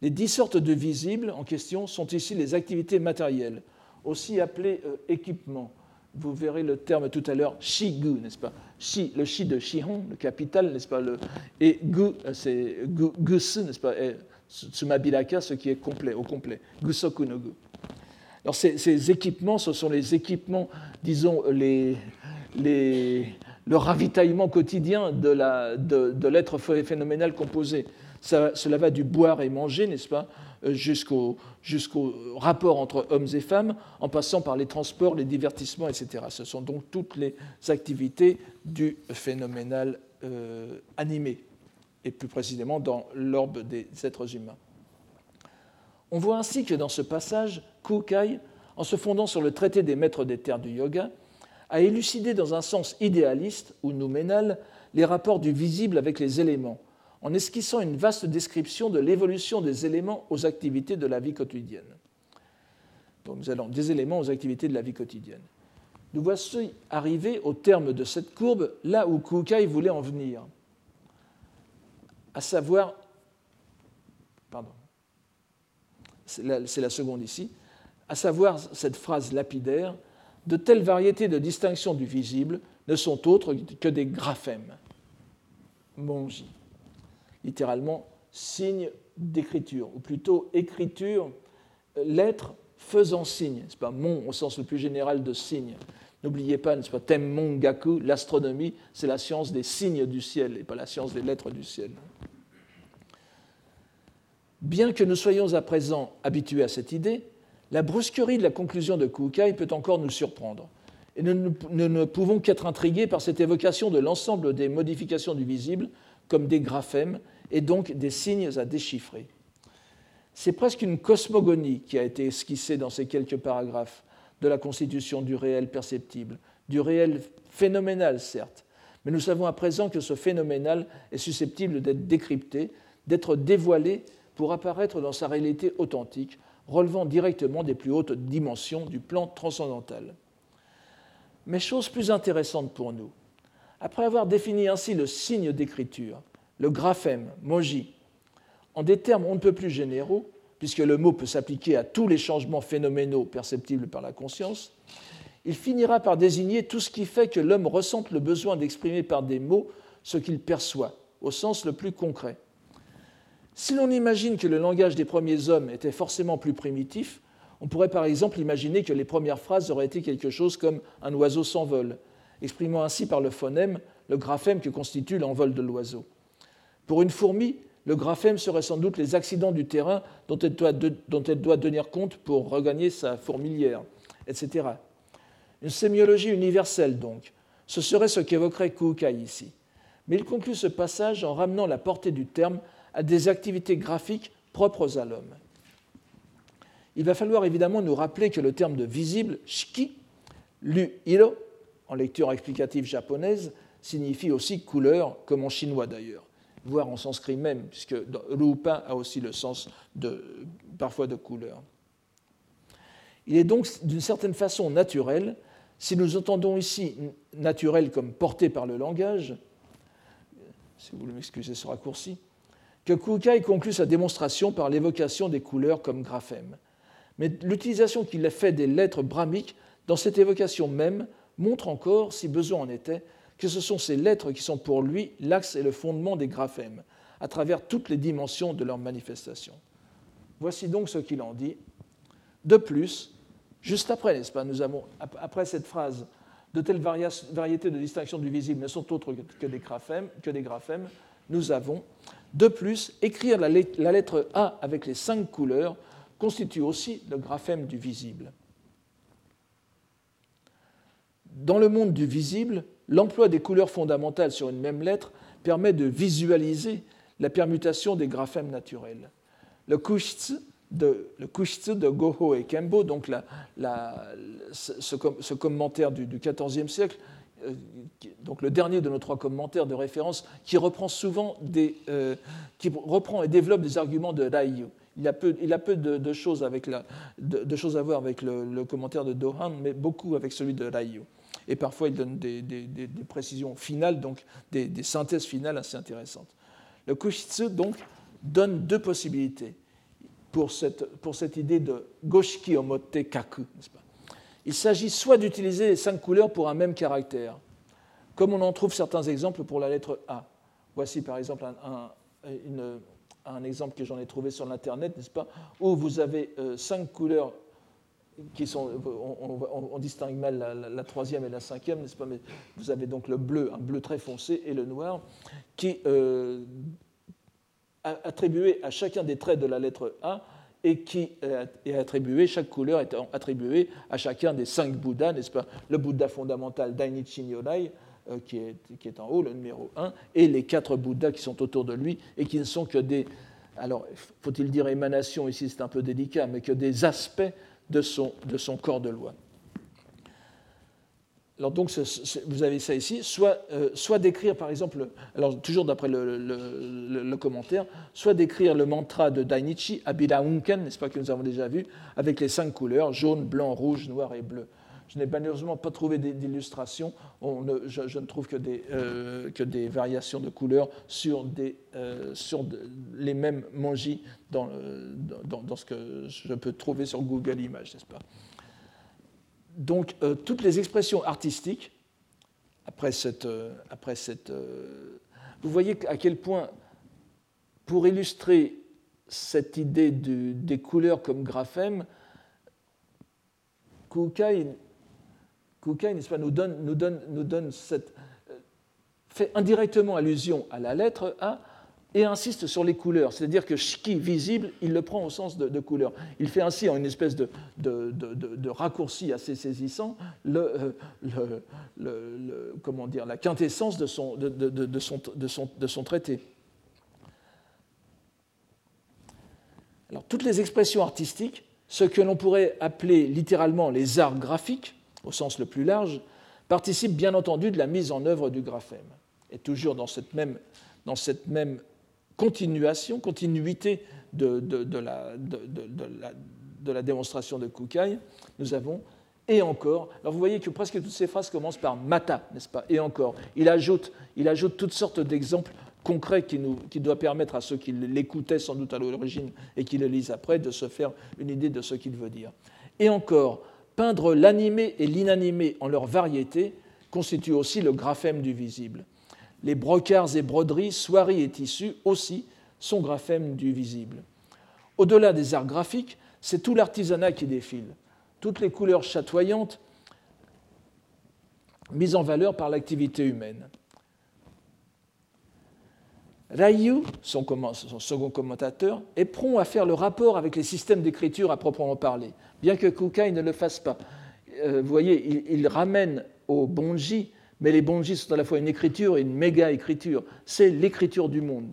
B: Les dix sortes de visibles en question sont ici les activités matérielles, aussi appelé euh, équipement. Vous verrez le terme tout à l'heure, shigu, n'est-ce pas? Shi, Le shi de Shihon, le capital, n'est-ce pas? Le, Et gu, c'est gusu, n'est-ce pas? Et Tsumabilaka, ce qui est complet, au complet. Gusoku no gu. Alors ces, équipements, ce sont les équipements, disons, les, les, le ravitaillement quotidien de l'être phénoménal composé. Cela va du boire et manger, n'est-ce pas, euh, jusqu'au rapport entre hommes et femmes, en passant par les transports, les divertissements, etc. Ce sont donc toutes les activités du phénoménal euh, animé, et plus précisément dans l'orbe des êtres humains. On voit ainsi que dans ce passage, Kukai, en se fondant sur le traité des maîtres des terres du yoga, a élucidé dans un sens idéaliste ou nouménal les rapports du visible avec les éléments, en esquissant une vaste description de l'évolution des éléments aux activités de la vie quotidienne. Nous allons des éléments aux activités de la vie quotidienne. Nous voici arrivés au terme de cette courbe, là où Kukai voulait en venir, à savoir, pardon, c'est la, seconde ici, à savoir cette phrase lapidaire de telles variétés de distinction du visible ne sont autres que des graphèmes. Littéralement, signe d'écriture, ou plutôt écriture, lettre faisant signe. C'est pas mon au sens le plus général de signe. N'oubliez pas, n'est-ce pas, Temmongaku, Gaku, l'astronomie, c'est la science des signes du ciel et pas la science des lettres du ciel. Bien que nous soyons à présent habitués à cette idée, la brusquerie de la conclusion de Kukai peut encore nous surprendre. Et nous ne pouvons qu'être intrigués par cette évocation de l'ensemble des modifications du visible comme des graphèmes et donc des signes à déchiffrer. C'est presque une cosmogonie qui a été esquissée dans ces quelques paragraphes de la constitution du réel perceptible, du réel phénoménal certes, mais nous savons à présent que ce phénoménal est susceptible d'être décrypté, d'être dévoilé pour apparaître dans sa réalité authentique, relevant directement des plus hautes dimensions du plan transcendantal. Mais chose plus intéressante pour nous, après avoir défini ainsi le signe d'écriture, le graphème, moji, en des termes on ne peut plus généraux, puisque le mot peut s'appliquer à tous les changements phénoménaux perceptibles par la conscience, il finira par désigner tout ce qui fait que l'homme ressente le besoin d'exprimer par des mots ce qu'il perçoit, au sens le plus concret. Si l'on imagine que le langage des premiers hommes était forcément plus primitif, on pourrait par exemple imaginer que les premières phrases auraient été quelque chose comme un oiseau s'envole, exprimant ainsi par le phonème le graphème que constitue l'envol de l'oiseau. Pour une fourmi, le graphème serait sans doute les accidents du terrain dont elle, doit, tenir compte pour regagner sa fourmilière, etc. Une sémiologie universelle, donc. Ce serait ce qu'évoquerait Kukai ici. Mais il conclut ce passage en ramenant la portée du terme à des activités graphiques propres à l'homme. Il va falloir évidemment nous rappeler que le terme de visible, shiki, lu hiro, en lecture explicative japonaise, signifie aussi couleur, comme en chinois d'ailleurs, voire en sanskrit même, puisque rupin a aussi le sens de, parfois de couleur. Il est donc d'une certaine façon naturel, si nous entendons ici naturel comme porté par le langage, si vous voulez m'excuser ce raccourci, que Kukai conclut sa démonstration par l'évocation des couleurs comme graphèmes. Mais l'utilisation qu'il a fait des lettres brahmiques dans cette évocation même montre encore, si besoin en était, que ce sont ces lettres qui sont pour lui l'axe et le fondement des graphèmes, à travers toutes les dimensions de leur manifestation. Voici donc ce qu'il en dit. De plus, juste après, n'est-ce pas, nous avons, après cette phrase, de telles variétés de distinction du visible ne sont autres que des graphèmes, que des graphèmes nous avons de plus, écrire la lettre A avec les cinq couleurs constitue aussi le graphème du visible. Dans le monde du visible, l'emploi des couleurs fondamentales sur une même lettre permet de visualiser la permutation des graphèmes naturels. Le kushitsu de, le de Goho et Kembo, donc ce, commentaire du XIVe siècle, euh, donc le dernier de nos trois commentaires de référence, qui reprend souvent des, euh, qui reprend et développe des arguments de Raiyu. Il a peu, de, choses à voir avec le, commentaire de Dohan, mais beaucoup avec celui de Raiyu. Et parfois, il donne des, précisions finales, donc des, synthèses finales assez intéressantes. Le Kushitsu, donc, donne deux possibilités pour cette, idée de Goshiki Omote Kaku, pas? Il s'agit soit d'utiliser les cinq couleurs pour un même caractère, comme on en trouve certains exemples pour la lettre A. Voici par exemple un, exemple que j'en ai trouvé sur l'Internet, n'est-ce pas, où vous avez euh, cinq couleurs qui sont, on, distingue mal la, troisième et la cinquième, n'est-ce pas Mais vous avez donc le bleu, un bleu très foncé, et le noir, qui euh, attribué à chacun des traits de la lettre A et qui est attribué, chaque couleur est attribuée à chacun des cinq Bouddhas, n'est-ce pas Le Bouddha fondamental Dainichi Nyodai, euh, qui, est, qui est en haut, le numéro 1, et les quatre Bouddhas qui sont autour de lui et qui ne sont que des, alors faut-il dire émanations, ici c'est un peu délicat, mais que des aspects de son, corps de loi. Alors donc, vous avez ça ici, soit, euh, décrire par exemple, toujours d'après le, commentaire, soit décrire le mantra de Dainichi, Abida Unken, n'est-ce pas que nous avons déjà vu, avec les cinq couleurs, jaune, blanc, rouge, noir et bleu. Je n'ai malheureusement pas trouvé d'illustration, je, ne trouve que des, euh, que des variations de couleurs sur, euh, les mêmes manjis dans, dans, ce que je peux trouver sur Google Images, n'est-ce pas? Donc euh, toutes les expressions artistiques, après cette... Euh, après cette euh, vous voyez à quel point, pour illustrer cette idée des couleurs comme graphème, Kukai, Kukai pas, nous, donne, nous, donne, cette, fait indirectement allusion à la lettre A, et insiste sur les couleurs. C'est-à-dire que shiki, visible, il le prend au sens de, couleur. Il fait ainsi, en une espèce de, raccourci assez saisissant, dire, la quintessence de son, son, de son traité. Alors, toutes les expressions artistiques, ce que l'on pourrait appeler littéralement les arts graphiques, au sens le plus large, participent bien entendu de la mise en œuvre du graphème. Et toujours dans cette même, dans cette même continuation, continuité de, de, la, de, la, démonstration de Kukai, nous avons et encore. Alors vous voyez que presque toutes ces phrases commencent par mata, n'est-ce pas? Et encore. Il ajoute, il ajoute toutes sortes d'exemples concrets qui, nous, qui doivent permettre à ceux qui l'écoutaient sans doute à l'origine et qui le lisent après de se faire une idée de ce qu'il veut dire. Et encore, peindre l'animé et l'inanimé en leur variété constitue aussi le graphème du visible. Les brocarts et broderies, soieries et tissus aussi sont graphèmes du visible. Au-delà des arts graphiques, c'est tout l'artisanat qui défile, toutes les couleurs chatoyantes mises en valeur par l'activité humaine. Ryu, son, second commentateur, est prompt à faire le rapport avec les systèmes d'écriture à proprement parler, bien que Kukai ne le fasse pas. Euh, vous voyez, il, ramène au bonji mais les bonjis sont à la fois une écriture et une méga écriture. C'est l'écriture du monde.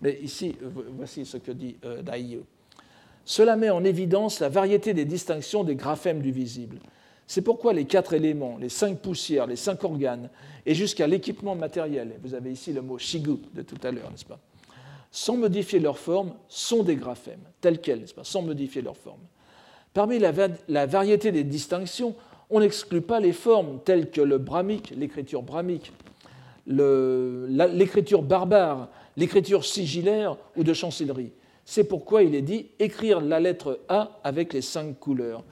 B: Mais ici, voici ce que dit euh, Cela met en évidence la variété des distinctions des graphèmes du visible. C'est pourquoi les quatre éléments, les cinq poussières, les cinq organes, et jusqu'à l'équipement matériel, vous avez ici le mot shigu de tout à l'heure, n'est-ce pas Sans modifier leur forme, sont des graphèmes, tels quels, n'est-ce pas Sans modifier leur forme. Parmi la, variété des distinctions, on n'exclut pas les formes telles que le brahmique, l'écriture brahmique, l'écriture barbare, l'écriture sigillaire ou de chancellerie. C'est pourquoi il est dit écrire la lettre A avec les cinq couleurs.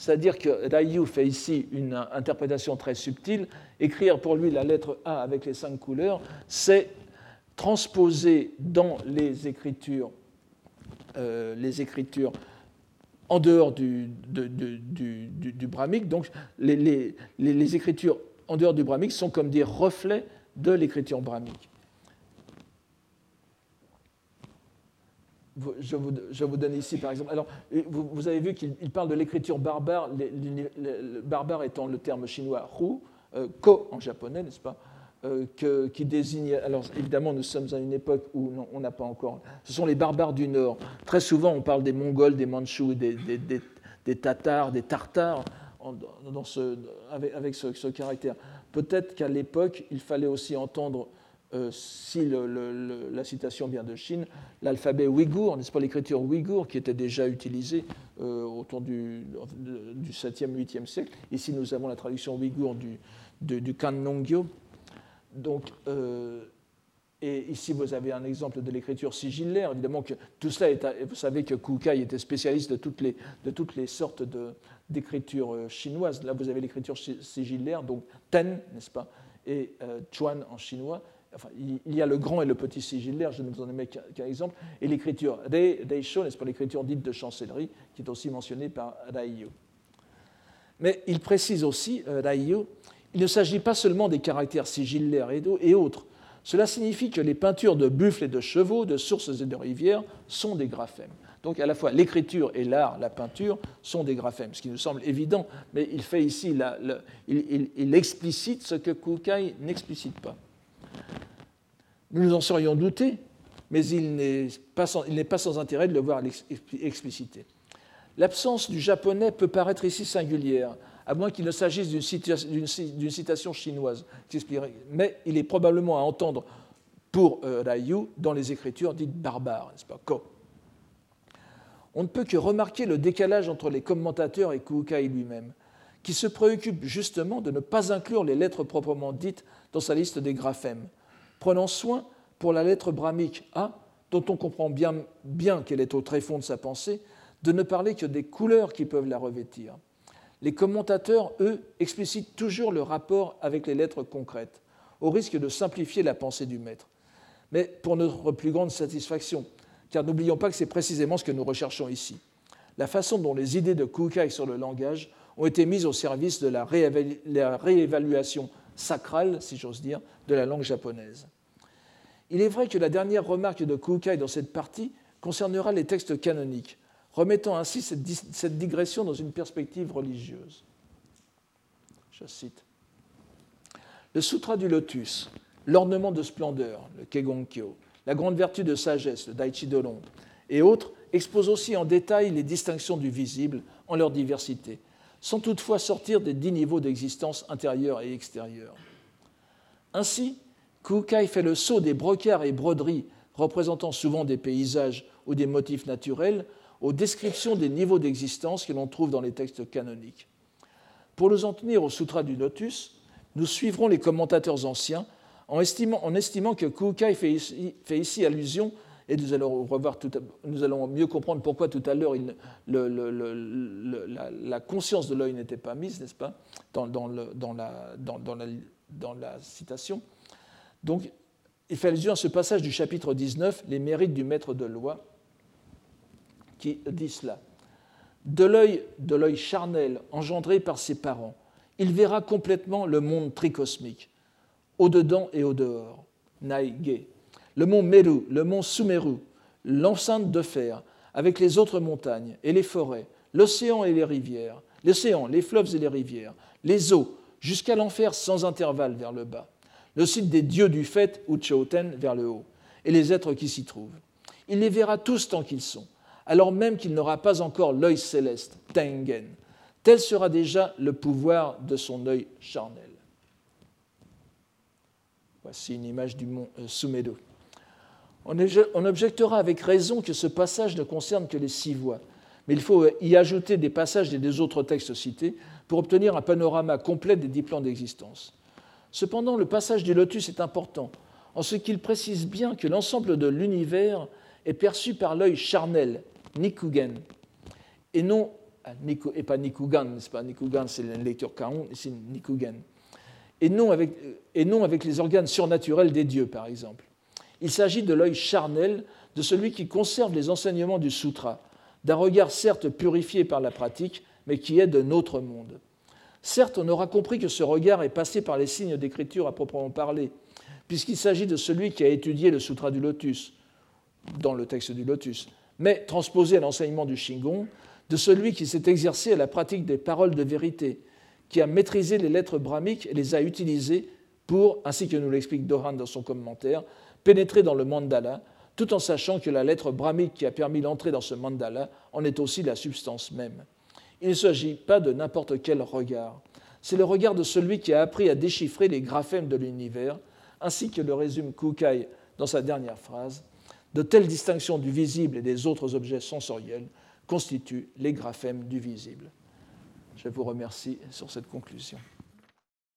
B: C'est-à-dire que Ryu fait ici une interprétation très subtile. Écrire pour lui la lettre A avec les cinq couleurs, c'est transposer dans les écritures, euh, les écritures en dehors du, du, brahmique. Donc les, les, écritures en dehors du brahmique sont comme des reflets de l'écriture brahmique. Je vous, vous, donne ici, par exemple. Alors, vous, avez vu qu'il parle de l'écriture barbare, le, barbare étant le terme chinois hu, euh, ko en japonais, n'est-ce pas euh, qui désigne. Alors évidemment, nous sommes à une époque où on n'a pas encore. Ce sont les barbares du Nord. Très souvent, on parle des Mongols, des Mandchous, des, Tatars, des Tartares, avec, ce, caractère. Peut-être qu'à l'époque, il fallait aussi entendre, euh, si la citation vient de Chine, l'alphabet ouïghour, n'est-ce pas l'écriture ouïghour qui était déjà utilisée euh, autour du, du 7e, 8e siècle. Ici, nous avons la traduction ouïghour du, du, du donc, euh, et ici, vous avez un exemple de l'écriture sigillaire. Évidemment que tout cela. Vous savez que Kukai était spécialiste de toutes les, sortes d'écriture chinoises. Là, vous avez l'écriture sigillaire, donc Ten, n'est-ce pas, et Chuan en chinois. Il y a le grand et le petit sigillaire, je ne vous en ai mis qu'un exemple, et l'écriture Reisho, n'est-ce pas, l'écriture dite de chancellerie, qui est aussi mentionnée par Raiyo. Mais il précise aussi, euh, il ne s'agit pas seulement des caractères sigillaires et autres. Cela signifie que les peintures de buffles et de chevaux, de sources et de rivières sont des graphèmes. Donc à la fois l'écriture et l'art, la peinture, sont des graphèmes, ce qui nous semble évident, mais il fait ici, il, explicite ce que Kukai n'explicite pas. Nous nous en serions doutés, mais il n'est pas, sans intérêt de le voir expliciter. L'absence du japonais peut paraître ici singulière, à moins qu'il ne s'agisse d'une citation chinoise, mais il est probablement à entendre pour euh, Ryu dans les écritures dites barbares, n'est-ce pas? On ne peut que remarquer le décalage entre les commentateurs et Kukai lui-même, qui se préoccupe justement de ne pas inclure les lettres proprement dites dans sa liste des graphèmes, prenant soin pour la lettre brahmique A, dont on comprend bien, bien qu'elle est au tréfonds de sa pensée, de ne parler que des couleurs qui peuvent la revêtir. Les commentateurs, eux, explicitent toujours le rapport avec les lettres concrètes, au risque de simplifier la pensée du maître. Mais pour notre plus grande satisfaction, car n'oublions pas que c'est précisément ce que nous recherchons ici. La façon dont les idées de Kukai sur le langage ont été mises au service de la, réévaluation sacrale, si j'ose dire, de la langue japonaise. Il est vrai que la dernière remarque de Kukai dans cette partie concernera les textes canoniques, remettant ainsi cette digression dans une perspective religieuse. Je cite Le Sutra du Lotus, l'ornement de splendeur, le Kegonkyo, la grande vertu de sagesse, le Daichi Dolon, et autres, exposent aussi en détail les distinctions du visible en leur diversité, sans toutefois sortir des dix niveaux d'existence intérieure et extérieure. Ainsi, Kukai fait le saut des brocarts et broderies représentant souvent des paysages ou des motifs naturels aux descriptions des niveaux d'existence que l'on trouve dans les textes canoniques. Pour nous en tenir au Sutra du Lotus, nous suivrons les commentateurs anciens en estimant, que Kukai fait ici, allusion, et nous allons, revoir nous allons mieux comprendre pourquoi tout à l'heure la, conscience de l'œil n'était pas mise, n'est-ce pas, dans, la, citation. Donc, il fait allusion à ce passage du chapitre 19, les mérites du maître de loi, qui dit cela. De l'œil, de l'œil charnel engendré par ses parents, il verra complètement le monde tricosmique, au-dedans et au-dehors, Naïge, le mont Meru, le mont Sumeru, l'enceinte de fer, avec les autres montagnes et les forêts, l'océan et les rivières, l'océan, les fleuves et les rivières, les eaux, jusqu'à l'enfer sans intervalle vers le bas, le site des dieux du fait, Uchoten, vers le haut, et les êtres qui s'y trouvent. Il les verra tous tant qu'ils sont, alors même qu'il n'aura pas encore l'œil céleste, Tengen. Tel sera déjà le pouvoir de son œil charnel. Voici une image du mont euh. On objectera avec raison que ce passage ne concerne que les six voies, mais il faut y ajouter des passages des autres textes cités pour obtenir un panorama complet des dix plans d'existence. Cependant, le passage du lotus est important, en ce qu'il précise bien que l'ensemble de l'univers est perçu par l'œil charnel, Nikugen, et non, ah, et pas c'est pas? C'est une lecture Kaon, c'est et non avec les organes surnaturels des dieux, par exemple. Il s'agit de l'œil charnel de celui qui conserve les enseignements du sutra, d'un regard certes purifié par la pratique, mais qui est de notre monde. Certes, on aura compris que ce regard est passé par les signes d'écriture à proprement parler, puisqu'il s'agit de celui qui a étudié le Sutra du Lotus, dans le texte du Lotus, mais transposé à l'enseignement du Shingon, de celui qui s'est exercé à la pratique des paroles de vérité, qui a maîtrisé les lettres brahmiques et les a utilisées pour, ainsi que nous l'explique Dohan dans son commentaire, pénétrer dans le mandala, tout en sachant que la lettre brahmique qui a permis l'entrée dans ce mandala en est aussi la substance même. Il ne s'agit pas de n'importe quel regard. C'est le regard de celui qui a appris à déchiffrer les graphèmes de l'univers, ainsi que le résume Kukai dans sa dernière phrase. De telles distinctions du visible et des autres objets sensoriels constituent les graphèmes du visible. Je vous remercie sur cette conclusion.